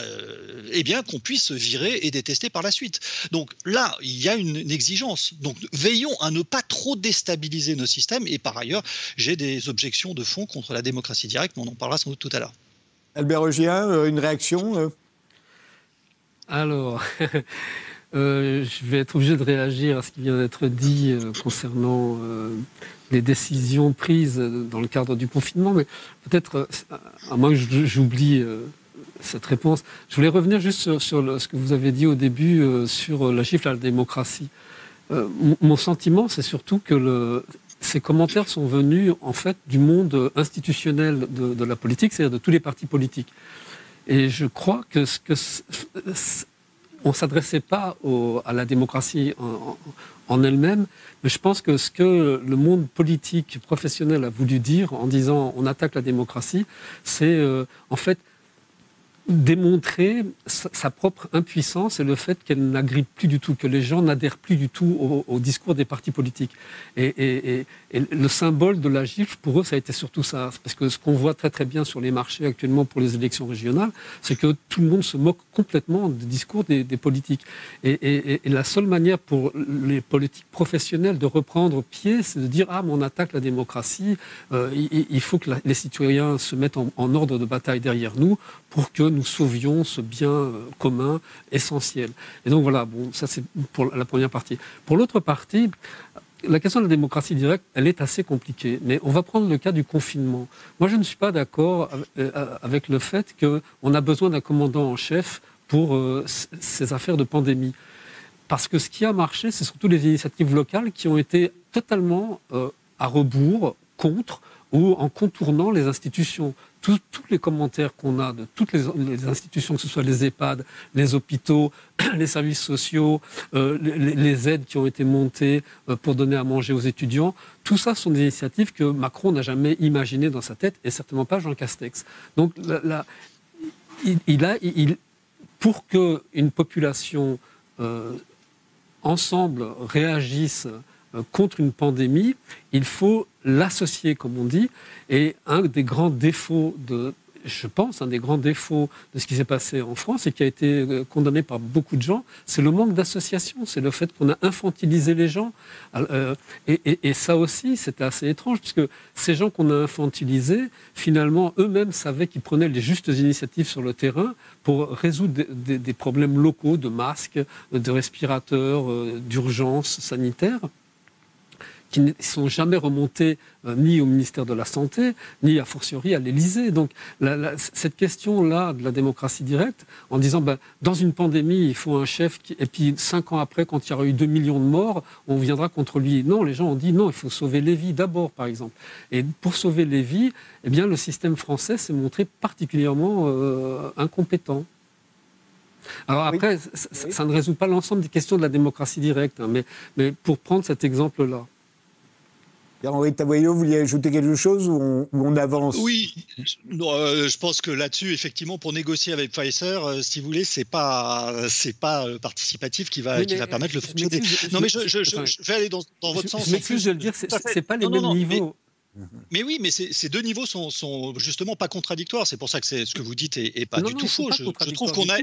euh, eh bien qu'on puisse virer et détester par la suite. Donc là, il y a une, exigence. Donc veillons à ne pas trop déstabiliser nos systèmes. Et par ailleurs, j'ai des objections de fond contre la démocratie directe, mais on en parlera sans doute tout à l'heure. Albert Rogien, euh, une réaction euh? Alors, [LAUGHS] je vais être obligé de réagir à ce qui vient d'être dit concernant les décisions prises dans le cadre du confinement, mais peut-être, à moins que j'oublie cette réponse. Je voulais revenir juste sur, ce que vous avez dit au début euh, sur la chiffre à la démocratie. Euh, mon sentiment, c'est surtout que ces commentaires sont venus en fait du monde institutionnel de, la politique, c'est-à-dire de tous les partis politiques. Et je crois que ce que on s'adressait pas à la démocratie en, elle-même, mais je pense que ce que le monde politique professionnel a voulu dire en disant on attaque la démocratie, c'est euh, en fait démontrer sa, propre impuissance et le fait qu'elle n'agrippe plus du tout, que les gens n'adhèrent plus du tout au, discours des partis politiques. Et, le symbole de la gifle, pour eux, ça a été surtout ça. Parce que ce qu'on voit très très bien sur les marchés actuellement pour les élections régionales, c'est que tout le monde se moque complètement du discours des, politiques. Et, la seule manière pour les politiques professionnels de reprendre pied, c'est de dire, ah, mais on attaque la démocratie, euh, il, faut que les citoyens se mettent en, en ordre de bataille derrière nous pour que nous sauvions ce bien euh, commun essentiel. Et donc voilà, bon, ça c'est pour la première partie. Pour l'autre partie, la question de la démocratie directe, elle est assez compliquée. Mais on va prendre le cas du confinement. Moi, je ne suis pas d'accord euh, avec le fait qu'on a besoin d'un commandant en chef pour euh, ces affaires de pandémie. Parce que ce qui a marché, c'est surtout les initiatives locales qui ont été totalement à rebours, contre ou en contournant les institutions tous, les commentaires qu'on a de toutes les, institutions, que ce soit les EHPAD, les hôpitaux, [CLEARS THROAT] les services sociaux, euh, les, aides qui ont été montées euh, pour donner à manger aux étudiants, tout ça sont des initiatives que Macron n'a jamais imaginées dans sa tête et certainement pas Jean Castex. Donc il, a, il, pour qu'une population euh, ensemble réagisse contre une pandémie, il faut l'associer, comme on dit. Et un des grands défauts de je pense, un des grands défauts de ce qui s'est passé en France et qui a été euh, condamné par beaucoup de gens, c'est le manque d'association, c'est le fait qu'on a infantilisé les gens. Euh, et, ça aussi, c'était assez étrange, puisque ces gens qu'on a infantilisés, finalement, eux-mêmes savaient qu'ils prenaient les justes initiatives sur le terrain pour résoudre des, problèmes locaux de masques, de respirateurs, euh, d'urgence sanitaire qui ne sont jamais remontés euh, ni au ministère de la Santé, ni a fortiori à l'Élysée. Donc cette question-là de la démocratie directe, en disant ben, dans une pandémie, il faut un chef, et puis cinq ans après, quand il y aura eu 2 millions de morts, on viendra contre lui. Non, les gens ont dit non, il faut sauver les vies d'abord, par exemple. Et pour sauver les vies, eh bien, le système français s'est montré particulièrement euh, incompétent. Alors après, ça, ne résout pas l'ensemble des questions de la démocratie directe, hein, mais, mais pour prendre cet exemple-là. Henri Tavoyot, vous vouliez ajouter quelque chose ou on, avance? Oui, euh, je pense que là-dessus, effectivement, pour négocier avec Pfizer, euh, si vous voulez, c'est pas c'est pas le participatif qui va qui va permettre le fonctionner. Non, mais je, je, vais aller dans, votre sens. Je m'excuse de le dire, c'est pas les mêmes niveaux. Mais oui, mais ces deux niveaux sont, sont, justement pas contradictoires. C'est pour ça que ce que vous dites est, pas du tout faux. Je, trouve qu'on a,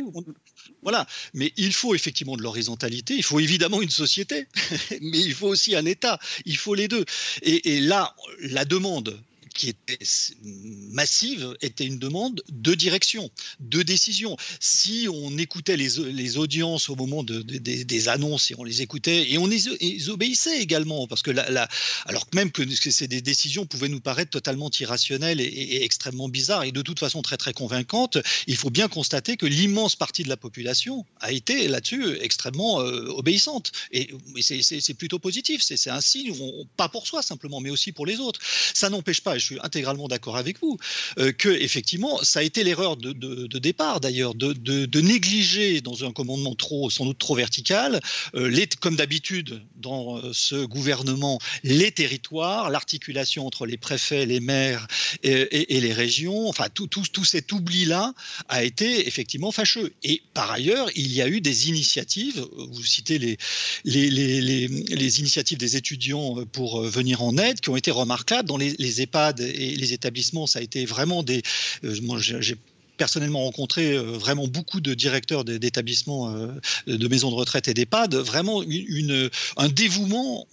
voilà. Mais il faut effectivement de l'horizontalité. Il faut évidemment une société, [LAUGHS] mais il faut aussi un État. Il faut les deux. et là, la demande qui était massive était une demande de direction, de décision. Si on écoutait les, les audiences au moment de, des annonces et on les écoutait et on les, obéissait également, parce que la, alors que même que, ces des décisions pouvaient nous paraître totalement irrationnelles et, extrêmement bizarres et de toute façon très très convaincantes, il faut bien constater que l'immense partie de la population a été là-dessus extrêmement euh, obéissante. Et, c'est plutôt positif, c'est un signe, pas pour soi simplement, mais aussi pour les autres. Ça n'empêche pas, je suis intégralement d'accord avec vous, euh, que effectivement, ça a été l'erreur de, départ d'ailleurs, de, négliger dans un commandement trop, sans doute trop vertical, euh, les, comme d'habitude dans euh, ce gouvernement, les territoires, l'articulation entre les préfets, les maires et, les régions, enfin tout, tout, tout cet oubli-là a été effectivement fâcheux. Et par ailleurs, il y a eu des initiatives, vous citez les, les, les, les initiatives des étudiants pour venir en aide, qui ont été remarquables dans les, les Et les établissements, ça a été vraiment des. Euh, moi, j'ai personnellement rencontré euh, vraiment beaucoup de directeurs d'établissements euh, de maisons de retraite et d'EHPAD, vraiment une, un dévouement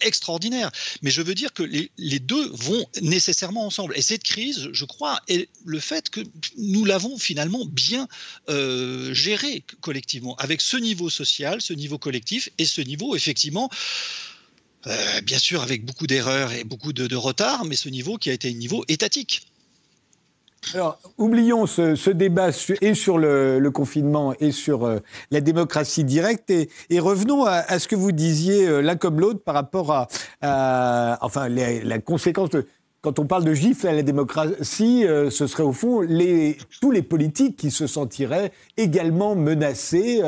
extraordinaire. Mais je veux dire que les, les, deux vont nécessairement ensemble. Et cette crise, je crois, est le fait que nous l'avons finalement bien euh, gérée collectivement, avec ce niveau social, ce niveau collectif et ce niveau effectivement euh, bien sûr avec beaucoup d'erreurs et beaucoup de, retard, mais ce niveau qui a été un niveau étatique. Alors, oublions ce, débat et sur le, confinement et sur euh, la démocratie directe et, revenons à, ce que vous disiez euh, l'un comme l'autre par rapport à, enfin, la conséquence de, quand on parle de gifle à la démocratie, ce serait au fond tous les politiques qui se sentiraient également menacés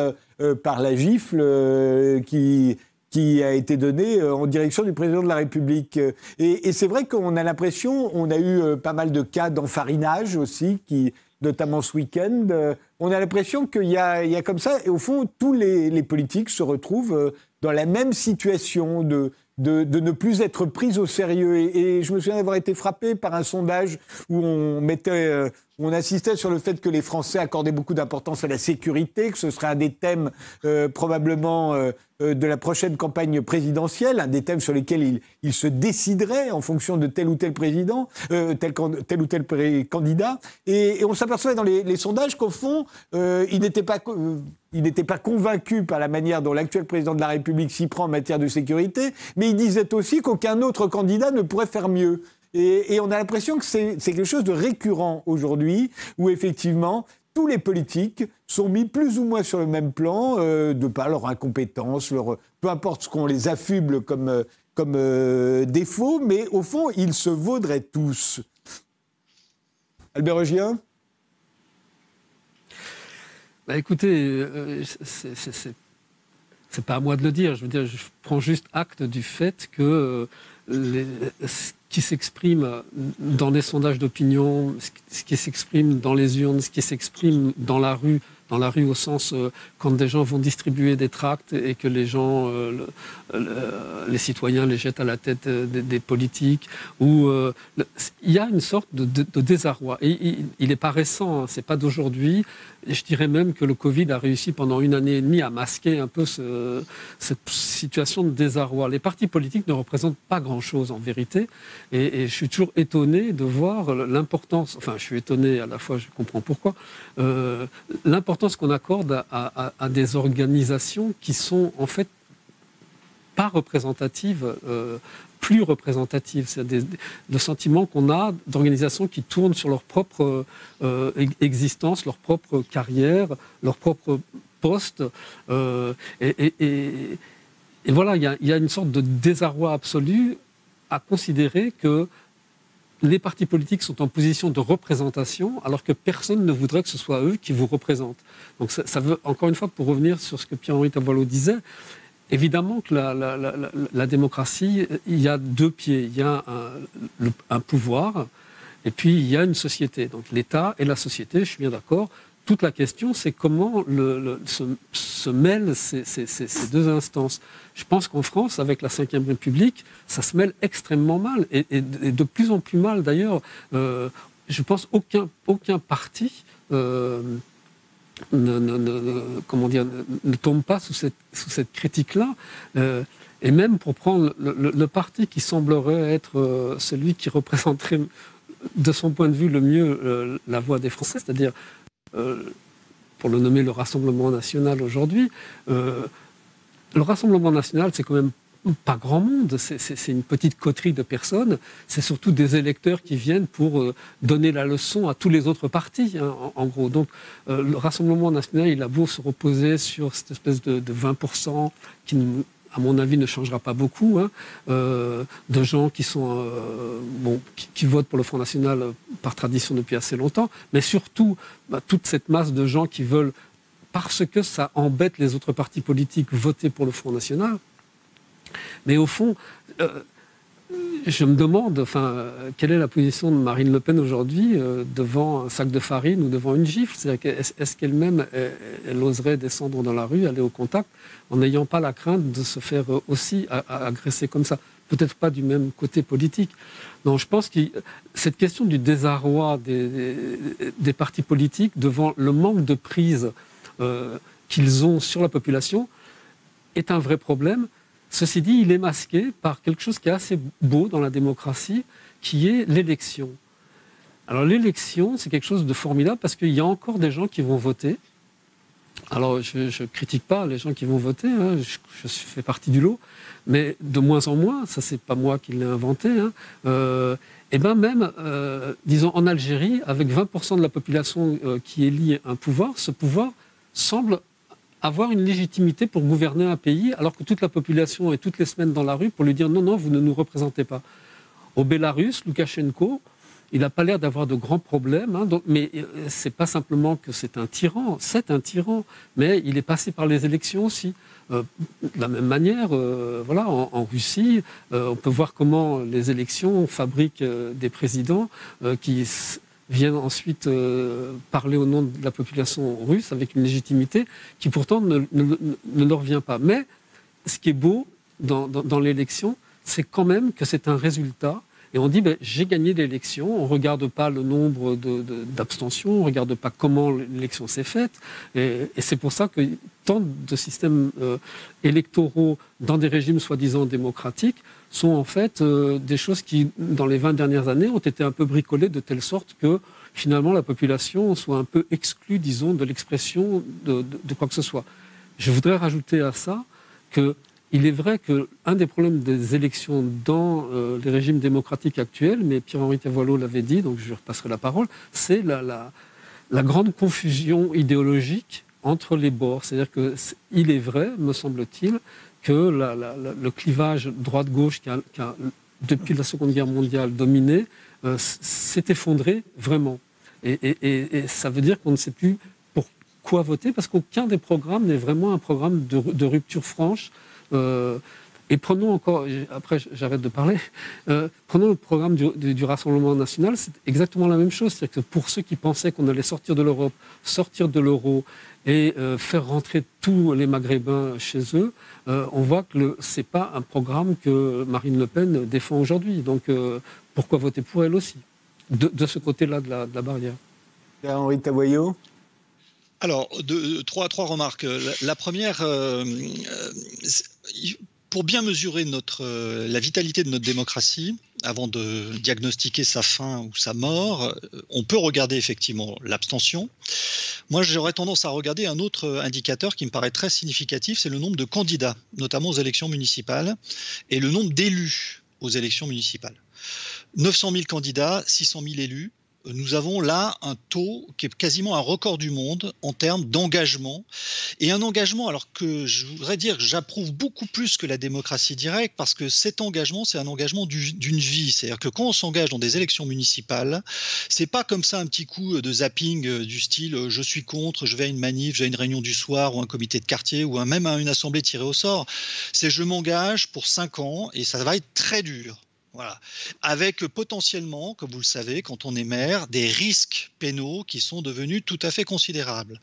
par la gifle qui qui a été donné euh, en direction du président de la République. Et, c'est vrai qu'on a l'impression, on a eu euh, pas mal de cas d'enfarinage aussi, qui, notamment ce week-end. Euh, on a l'impression qu'il y, a, comme ça, et au fond, tous les, politiques se retrouvent dans la même situation de, de, ne plus être pris au sérieux. Et, je me souviens d'avoir été frappé par un sondage où on mettait on insistait sur le fait que les Français accordaient beaucoup d'importance à la sécurité, que ce serait un des thèmes euh, probablement euh, euh, de la prochaine campagne présidentielle, un des thèmes sur lesquels ils se décideraient en fonction de tel ou tel président, tel, tel, ou tel candidat. Et, on s'apercevait dans les, sondages qu'au fond, ils n'étaient pas, pas convaincus par la manière dont l'actuel président de la République s'y prend en matière de sécurité, mais ils disaient aussi qu'aucun autre candidat ne pourrait faire mieux. Et, on a l'impression que c'est quelque chose de récurrent aujourd'hui, où effectivement, tous les politiques sont mis plus ou moins sur le même plan, euh, de par leur incompétence, leur, peu importe ce qu'on les affuble comme, euh, euh, défaut, mais au fond, ils se vaudraient tous. Albert Regien bah écoutez, c'est pas à moi de le dire. Je veux dire, je prends juste acte du fait que les, qui s'exprime dans les sondages d'opinion, ce qui s'exprime dans les urnes, ce qui s'exprime dans la rue dans la rue au sens euh, quand des gens vont distribuer des tracts et que les gens, les citoyens les jettent à la tête des, politiques, il y a une sorte de, désarroi. Et il n'est pas récent, hein, c'est pas d'aujourd'hui. Je dirais même que le Covid a réussi pendant une année et demie à masquer un peu cette situation de désarroi. Les partis politiques ne représentent pas grand-chose en vérité. Et, je suis toujours étonné de voir l'importance, enfin je suis étonné à la fois, je comprends pourquoi, euh, l'importance qu'on accorde à, des organisations qui sont en fait pas représentatives. Euh, plus représentatives. C'est le sentiment qu'on a d'organisations qui tournent sur leur propre euh, existence, leur propre carrière, leur propre poste. et, voilà, il y, a une sorte de désarroi absolu à considérer que les partis politiques sont en position de représentation alors que personne ne voudrait que ce soit eux qui vous représentent. Donc ça, veut, encore une fois, pour revenir sur ce que Pierre-Henri Tavoileau disait, évidemment que la, démocratie, il y a deux pieds. Il y a un, pouvoir et puis il y a une société. Donc l'État et la société, je suis bien d'accord, toute la question, c'est comment se, mêlent ces, deux instances. Je pense qu'en France, avec la Ve République, ça se mêle extrêmement mal, et, de plus en plus mal d'ailleurs. Euh, je pense aucun aucun parti euh, ne, comment dire, ne, tombe pas sous cette, sous cette critique-là. Euh, et même pour prendre le, parti qui semblerait être celui qui représenterait de son point de vue le mieux la voix des Français, c'est-à-dire euh, pour le nommer le Rassemblement national aujourd'hui, euh, le Rassemblement national, c'est quand même pas grand monde, c'est une petite coterie de personnes, c'est surtout des électeurs qui viennent pour euh, donner la leçon à tous les autres partis, hein, en, gros. Donc le Rassemblement national, il a beau se reposer sur cette espèce de, de 20% qui nous à mon avis, ne changera pas beaucoup, hein, euh, de gens qui sont euh, bon, qui, votent pour le Front National euh, par tradition depuis assez longtemps, mais surtout bah, toute cette masse de gens qui veulent, parce que ça embête les autres partis politiques, voter pour le Front National. Mais au fond, je me demande, enfin, quelle est la position de Marine Le Pen aujourd'hui euh, devant un sac de farine ou devant une gifle? Est-ce qu'elle-même, elle, oserait descendre dans la rue, aller au contact, en n'ayant pas la crainte de se faire aussi agresser comme ça? Peut-être pas du même côté politique. Non, je pense que cette question du désarroi des, partis politiques devant le manque de prise euh, qu'ils ont sur la population est un vrai problème Ceci dit, il est masqué par quelque chose qui est assez beau dans la démocratie, qui est l'élection. Alors l'élection, c'est quelque chose de formidable parce qu'il y a encore des gens qui vont voter. Alors je ne critique pas les gens qui vont voter, hein, je, fais partie du lot, mais de moins en moins, ça c'est pas moi qui l'ai inventé, hein, euh, et bien même, euh, disons en Algérie, avec 20% de la population euh, qui élit un pouvoir, ce pouvoir semble avoir une légitimité pour gouverner un pays alors que toute la population est toutes les semaines dans la rue pour lui dire non, non, vous ne nous représentez pas. Au Bélarus, Loukachenko, il n'a pas l'air d'avoir de grands problèmes, hein, donc, mais euh, pas simplement que c'est un tyran, c'est un tyran, mais il est passé par les élections aussi. Euh, de la même manière, euh, voilà, en, Russie, on peut voir comment les élections fabriquent des présidents qui viennent ensuite euh, parler au nom de la population russe avec une légitimité qui pourtant ne, leur vient pas. Mais ce qui est beau dans, l'élection, c'est quand même que c'est un résultat. Et on dit, ben, j'ai gagné l'élection. On ne regarde pas le nombre d'abstentions, on ne regarde pas comment l'élection s'est faite. Et, c'est pour ça que tant de systèmes euh, électoraux dans des régimes soi-disant démocratiques sont en fait euh, des choses qui, dans les 20 dernières années, ont été un peu bricolées de telle sorte que finalement la population soit un peu exclue, disons, de l'expression de, quoi que ce soit. Je voudrais rajouter à ça que il est vrai qu'un des problèmes des élections dans euh, les régimes démocratiques actuels, mais Pierre-Henri Tavoileau l'avait dit, donc je repasserai la parole, c'est la, la, la, grande confusion idéologique entre les bords. C'est-à-dire qu'il est vrai, me semble-t-il, que le clivage droite-gauche qui, a, depuis la Seconde Guerre mondiale dominé euh, s'est effondré vraiment. Et, ça veut dire qu'on ne sait plus pour quoi voter parce qu'aucun des programmes n'est vraiment un programme de, rupture franche. Euh, Et prenons encore, après j'arrête de parler, euh, prenons le programme du, Rassemblement national, c'est exactement la même chose. C'est-à-dire que pour ceux qui pensaient qu'on allait sortir de l'Europe, sortir de l'euro et euh, faire rentrer tous les Maghrébins chez eux, euh, on voit que ce n'est pas un programme que Marine Le Pen défend aujourd'hui. Donc pourquoi voter pour elle aussi, de, ce côté-là de la, barrière? Henri Tavoyot alors, trois, trois remarques. La, première, pour bien mesurer euh, la vitalité de notre démocratie, avant de diagnostiquer sa fin ou sa mort, euh, on peut regarder effectivement l'abstention. Moi, j'aurais tendance à regarder un autre indicateur qui me paraît très significatif, c'est le nombre de candidats, notamment aux élections municipales, et le nombre d'élus aux élections municipales. 900 000 candidats, 600 000 élus, nous avons là un taux qui est quasiment un record du monde en termes d'engagement. Et un engagement, alors que je voudrais dire que j'approuve beaucoup plus que la démocratie directe, parce que cet engagement, c'est un engagement d'une vie. C'est-à-dire que quand on s'engage dans des élections municipales, c'est pas comme ça un petit coup de zapping euh, du style euh, je suis contre, je vais à une manif, à une réunion du soir ou un comité de quartier ou même à une assemblée tirée au sort. C'est je m'engage pour cinq ans et ça va être très dur. Voilà. Avec potentiellement, comme vous le savez, quand on est maire, des risques pénaux qui sont devenus tout à fait considérables.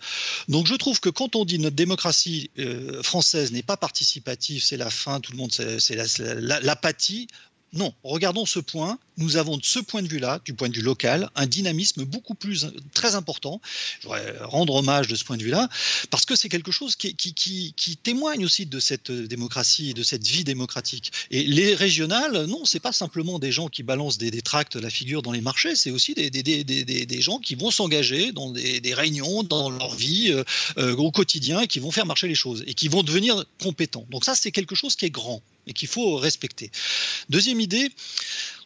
Donc je trouve que quand on dit notre démocratie euh, française n'est pas participative, c'est la fin, tout le monde, c'est l'apathie, non, regardons ce point. Nous avons de ce point de vue-là, du point de vue local, un dynamisme beaucoup plus très important. Je voudrais rendre hommage de ce point de vue-là, parce que c'est quelque chose qui, témoigne aussi de cette démocratie, de cette vie démocratique. Et les régionales, non, c'est pas simplement des gens qui balancent des, des tracts, la figure dans les marchés, c'est aussi des, gens qui vont s'engager dans des, réunions, dans leur vie euh, euh, au quotidien, qui vont faire marcher les choses, et qui vont devenir compétents. Donc ça, c'est quelque chose qui est grand et qu'il faut respecter. Deuxième idée,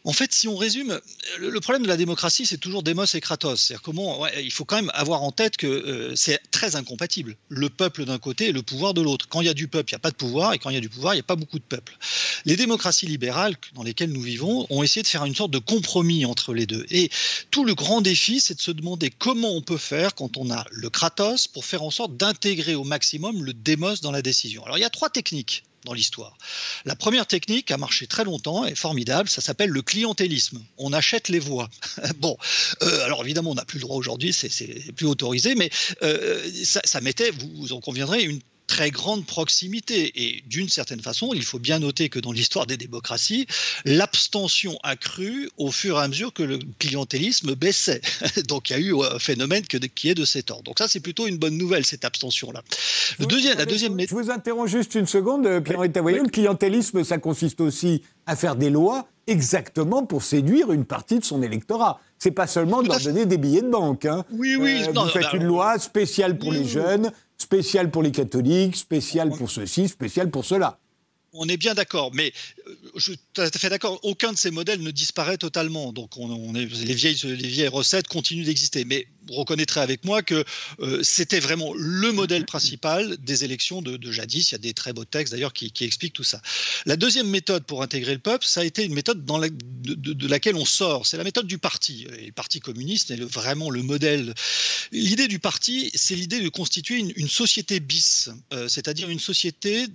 en fait, si on résume, le, problème de la démocratie, c'est toujours démos et kratos. C'est-à-dire comment, il faut quand même avoir en tête que euh, c'est très incompatible. Le peuple d'un côté et le pouvoir de l'autre. Quand il y a du peuple, il n'y a pas de pouvoir, et quand il y a du pouvoir, il n'y a pas beaucoup de peuple. Les démocraties libérales dans lesquelles nous vivons ont essayé de faire une sorte de compromis entre les deux. Et tout le grand défi, c'est de se demander comment on peut faire quand on a le kratos pour faire en sorte d'intégrer au maximum le démos dans la décision. Alors il y a trois techniques dans l'histoire. La première technique a marché très longtemps et formidable, ça s'appelle le clientélisme. On achète les voix. [LAUGHS] bon, euh, alors évidemment, on n'a plus le droit aujourd'hui, c'est plus autorisé, mais euh, ça, ça mettait, vous, vous en conviendrez, une très grande proximité. Et d'une certaine façon, il faut bien noter que dans l'histoire des démocraties, l'abstention a cru au fur et à mesure que le clientélisme baissait. [LAUGHS] Donc il y a eu un phénomène qui est de cet ordre. Donc ça, c'est plutôt une bonne nouvelle, cette abstention-là. Le deuxième, la deuxième Je vous interromps juste une seconde, euh, Pierre-Henri Le clientélisme, ça consiste aussi à faire des lois exactement pour séduire une partie de son électorat. C'est pas seulement de leur donner des billets de banque. Hein. Oui, oui. Euh, vous faites une loi spéciale pour les jeunes, spécial pour les catholiques, spécial pour ceci, spécial pour cela. On est bien d'accord, mais euh, je tout à fait d'accord, aucun de ces modèles ne disparaît totalement. Donc on, les, vieilles, les recettes continuent d'exister. Mais vous reconnaîtrez avec moi que euh, c'était vraiment le modèle principal des élections de, jadis. Il y a des très beaux textes d'ailleurs qui, expliquent tout ça. La deuxième méthode pour intégrer le peuple, ça a été une méthode de, laquelle on sort. C'est la méthode du parti. le parti communiste est vraiment le modèle. L'idée du parti, c'est l'idée de constituer une, société bis, euh, c'est-à-dire une société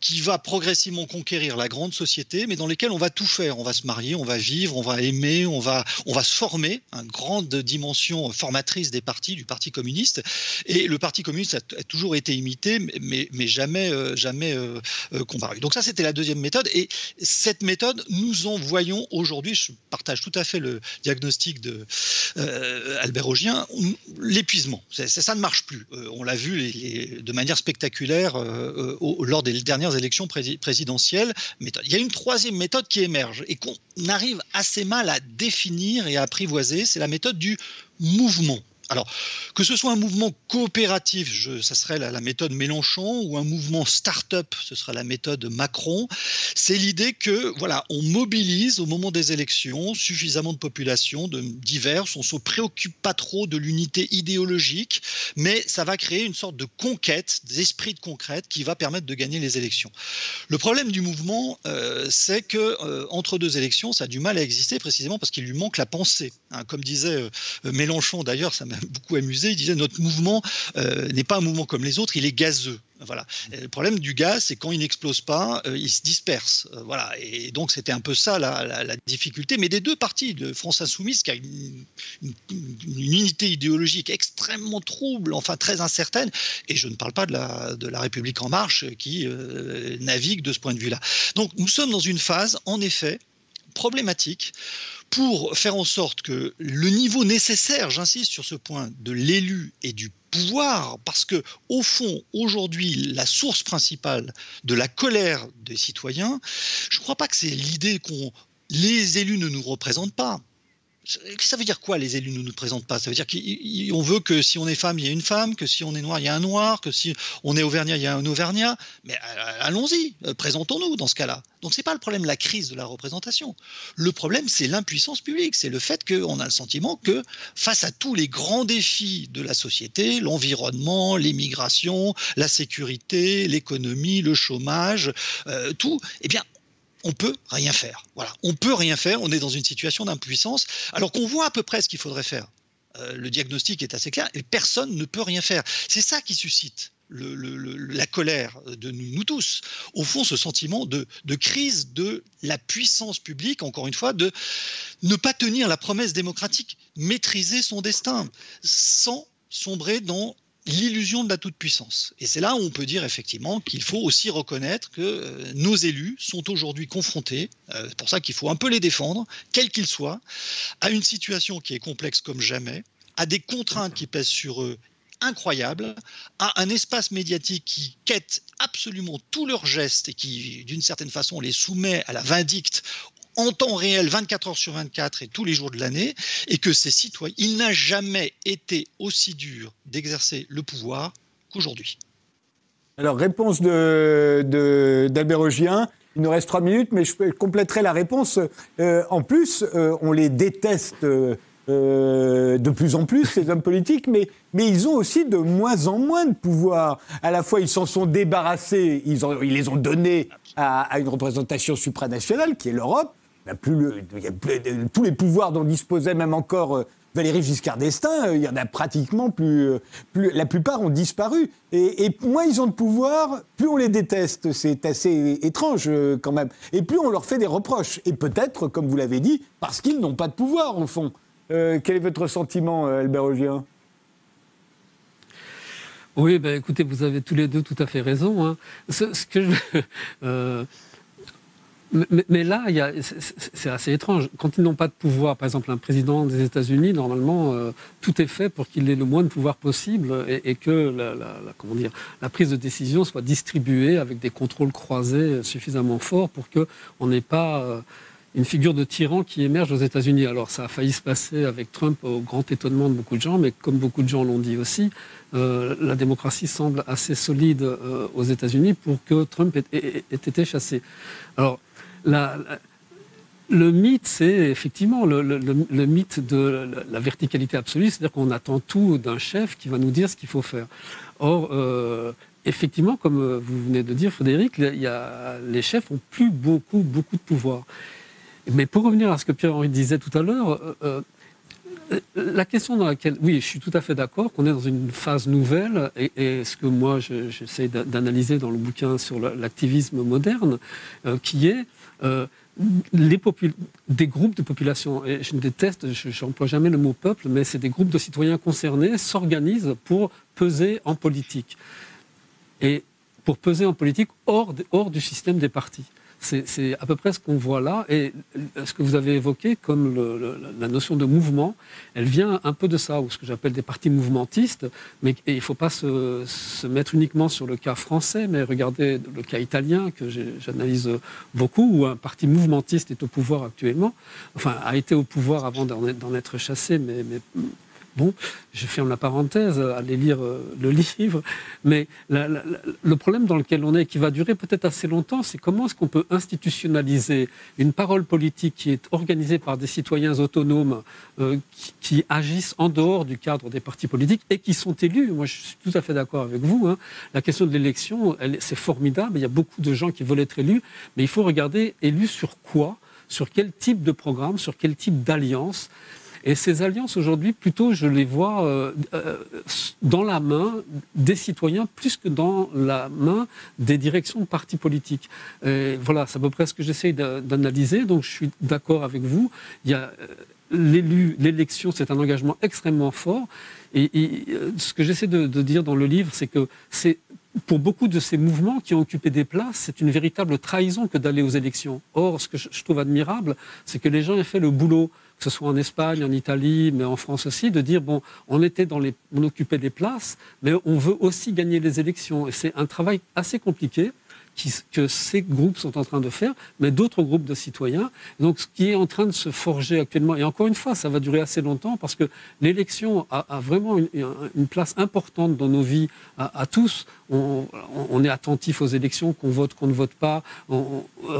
qui va progressivement conquérir la grande société, mais dans lesquelles on va tout faire. On va se marier, on va vivre, on va aimer, on va, on va se former. Une grande dimension formatrice des partis, du Parti communiste. Et le Parti communiste a, toujours été imité, mais, mais jamais, euh, jamais euh, euh, comparé. Donc ça, c'était la deuxième méthode. Et cette méthode, nous en voyons aujourd'hui, je partage tout à fait le diagnostic de Albert Augien, l'épuisement. Ça, ne marche plus. on l'a vu de manière spectaculaire lors des dernières élections présidentielles. Il y a une troisième méthode qui émerge et qu'on arrive assez mal à définir et à apprivoiser, c'est la méthode du mouvement. Alors, que ce soit un mouvement coopératif, ça serait la, méthode Mélenchon, ou un mouvement start-up, ce sera la méthode Macron, c'est l'idée que, voilà, on mobilise au moment des élections suffisamment de populations de diverses, on ne se préoccupe pas trop de l'unité idéologique, mais ça va créer une sorte de conquête, d'esprit de concrète qui va permettre de gagner les élections. Le problème du mouvement, euh, c'est que euh, entre deux élections, ça a du mal à exister précisément parce qu'il lui manque la pensée. Hein. comme disait euh, Mélenchon, d'ailleurs, ça m'a beaucoup amusé. Il disait notre mouvement euh, n'est pas un mouvement comme les autres, il est gazeux. Voilà. le problème du gaz, c'est quand il n'explose pas, euh, il se disperse. Euh, voilà. Et donc c'était un peu ça la, difficulté. Mais des deux parties, de France Insoumise, qui a une, unité idéologique extrêmement trouble, enfin très incertaine, et je ne parle pas de la, République en marche qui navigue de ce point de vue-là. Donc nous sommes dans une phase, en effet, problématique pour faire en sorte que le niveau nécessaire, j'insiste sur ce point, de l'élu et du pouvoir, parce que au fond, aujourd'hui, la source principale de la colère des citoyens, je ne crois pas que c'est l'idée qu'on les élus ne nous représentent pas. Ça veut dire quoi les élus ne nous présentent pas? Ça veut dire qu'on veut que si on est femme, il y a une femme, que si on est noir, il y a un noir, que si on est auvergnat, il y a un auvergnat. Mais euh, allons-y, euh, présentons-nous dans ce cas-là. Donc ce n'est pas le problème la crise de la représentation. Le problème, c'est l'impuissance publique. C'est le fait qu'on a le sentiment que face à tous les grands défis de la société, l'environnement, l'immigration, la sécurité, l'économie, le chômage, euh, tout, eh bien, on peut rien faire. On peut rien faire. On est dans une situation d'impuissance, alors qu'on voit à peu près ce qu'il faudrait faire. Euh, le diagnostic est assez clair et personne ne peut rien faire. C'est ça qui suscite la colère de nous, tous. Au fond, ce sentiment de, crise de la puissance publique, encore une fois, de ne pas tenir la promesse démocratique, maîtriser son destin, sans sombrer dans l'illusion de la toute-puissance. Et c'est là où on peut dire effectivement qu'il faut aussi reconnaître que euh, nos élus sont aujourd'hui confrontés, euh, c'est pour ça qu'il faut un peu les défendre, quels qu'ils soient, à une situation qui est complexe comme jamais, à des contraintes qui pèsent sur eux incroyables, à un espace médiatique qui quête absolument tous leurs gestes et qui, d'une certaine façon, les soumet à la vindicte en temps réel 24 heures sur 24 et tous les jours de l'année, et que ces citoyens, il n'a jamais été aussi dur d'exercer le pouvoir qu'aujourd'hui. Alors, réponse d'Albert de, Il nous reste trois minutes, mais je compléterai la réponse. Euh, en plus, euh, on les déteste euh, de plus en plus, ces hommes politiques, mais, ils ont aussi de moins en moins de pouvoir. À la fois, ils s'en sont débarrassés, ils, les ont donnés à une représentation supranationale, qui est l'Europe, tous les pouvoirs dont disposait même encore euh, Valéry Giscard d'Estaing, euh, il y en a pratiquement plus, euh, la plupart ont disparu. Et, moins ils ont de pouvoir, plus on les déteste. C'est assez étrange quand même. Et plus on leur fait des reproches. Et peut-être, comme vous l'avez dit, parce qu'ils n'ont pas de pouvoir au fond. quel est votre sentiment, Albert Ogien oui, ben, écoutez, vous avez tous les deux tout à fait raison. Hein. Ce, que je, [LAUGHS] mais, là, c'est assez étrange. Quand ils n'ont pas de pouvoir, par exemple, un président des États-Unis, normalement, euh, tout est fait pour qu'il ait le moins de pouvoir possible et, que la, comment dire, la prise de décision soit distribuée avec des contrôles croisés suffisamment forts pour qu'on n'ait pas euh, une figure de tyran qui émerge aux États-Unis. Alors, ça a failli se passer avec Trump au grand étonnement de beaucoup de gens, mais comme beaucoup de gens l'ont dit aussi, euh, la démocratie semble assez solide aux États-Unis pour que Trump ait, ait été chassé. Alors, le mythe, c'est effectivement le, mythe de la verticalité absolue, c'est-à-dire qu'on attend tout d'un chef qui va nous dire ce qu'il faut faire. Or, euh, effectivement, comme vous venez de dire, Frédéric, les chefs ont plus beaucoup, beaucoup de pouvoir. Mais pour revenir à ce que Pierre-Henri disait tout à l'heure, euh, euh, la question dans laquelle, oui, je suis tout à fait d'accord qu'on est dans une phase nouvelle, et, ce que moi j'essaie d'analyser dans le bouquin sur l'activisme moderne, qui est euh, les des groupes de population, et je déteste, je jamais le mot peuple, mais c'est des groupes de citoyens concernés, s'organisent pour peser en politique. Et pour peser en politique hors du système des partis. C'est à peu près ce qu'on voit là. Et ce que vous avez évoqué comme la notion de mouvement, elle vient un peu de ça, ou ce que j'appelle des partis mouvementistes. Mais il ne faut pas se, mettre uniquement sur le cas français, mais regarder le cas italien, que j'analyse beaucoup, où un parti mouvementiste est au pouvoir actuellement, enfin a été au pouvoir avant d'en être chassé, mais Bon, je ferme la parenthèse, allez lire euh, le [LAUGHS] livre, mais le problème dans lequel on est, qui va durer peut-être assez longtemps, c'est comment est-ce qu'on peut institutionnaliser une parole politique qui est organisée par des citoyens autonomes euh, qui, agissent en dehors du cadre des partis politiques et qui sont élus. Moi, je suis tout à fait d'accord avec vous. Hein. La question de l'élection, c'est formidable. Il y a beaucoup de gens qui veulent être élus, mais il faut regarder élus sur quoi, sur quel type de programme, sur quel type d'alliance? Et ces alliances, aujourd'hui, plutôt, je les vois euh, euh, dans la main des citoyens plus que dans la main des directions de partis politiques. Et voilà, c'est à peu près ce que j'essaie d'analyser. Donc, je suis d'accord avec vous. Il y a l'élu, l'élection, c'est un engagement extrêmement fort. Et, ce que j'essaie de, de, dire dans le livre, c'est que c'est pour beaucoup de ces mouvements qui ont occupé des places, c'est une véritable trahison que d'aller aux élections. Or, ce que je trouve admirable, c'est que les gens aient fait le boulot, que ce soit en Espagne, en Italie, mais en France aussi, de dire bon, on était on occupait des places, mais on veut aussi gagner les élections. Et c'est un travail assez compliqué que ces groupes sont en train de faire, mais d'autres groupes de citoyens. Donc, ce qui est en train de se forger actuellement, et encore une fois, ça va durer assez longtemps parce que l'élection a, vraiment une, place importante dans nos vies à, tous. On, est attentif aux élections, qu'on vote, qu'on ne vote pas.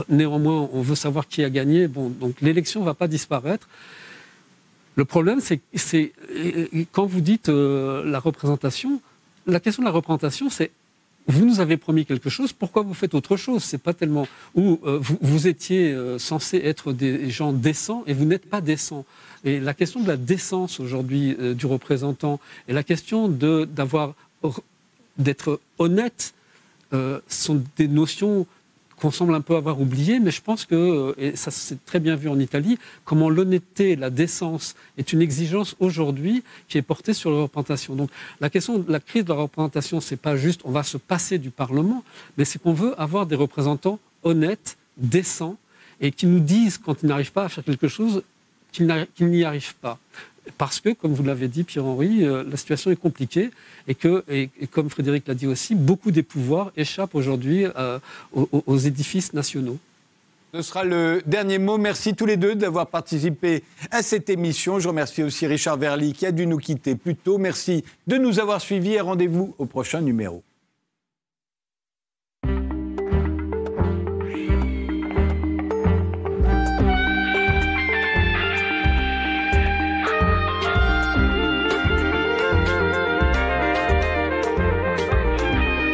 néanmoins, on veut savoir qui a gagné. Bon, donc l'élection ne va pas disparaître. Le problème, c'est quand vous dites euh, la représentation, la question de la représentation, c'est vous nous avez promis quelque chose, pourquoi vous faites autre chose? C'est pas tellement. Ou euh, vous, étiez euh, censé être des gens décents et vous n'êtes pas décents. Et la question de la décence aujourd'hui euh, du représentant et la question d'avoir d'être honnête sont des notions qu'on semble un peu avoir oublié, mais je pense que, et ça s'est très bien vu en Italie, comment l'honnêteté, la décence est une exigence aujourd'hui qui est portée sur la représentation. Donc la question de la crise de la représentation, c'est pas juste on va se passer du Parlement, mais c'est qu'on veut avoir des représentants honnêtes, décents, et qui nous disent quand ils n'arrivent pas à faire quelque chose qu'ils n'y arrivent pas parce que, comme vous l'avez dit, Pierre-Henri, euh, la situation est compliquée et que, et, comme Frédéric l'a dit aussi, beaucoup des pouvoirs échappent aujourd'hui euh, aux, édifices nationaux. Ce sera le dernier mot. Merci tous les deux d'avoir participé à cette émission. Je remercie aussi Richard Verly qui a dû nous quitter plus tôt. Merci de nous avoir suivis et rendez-vous au prochain numéro.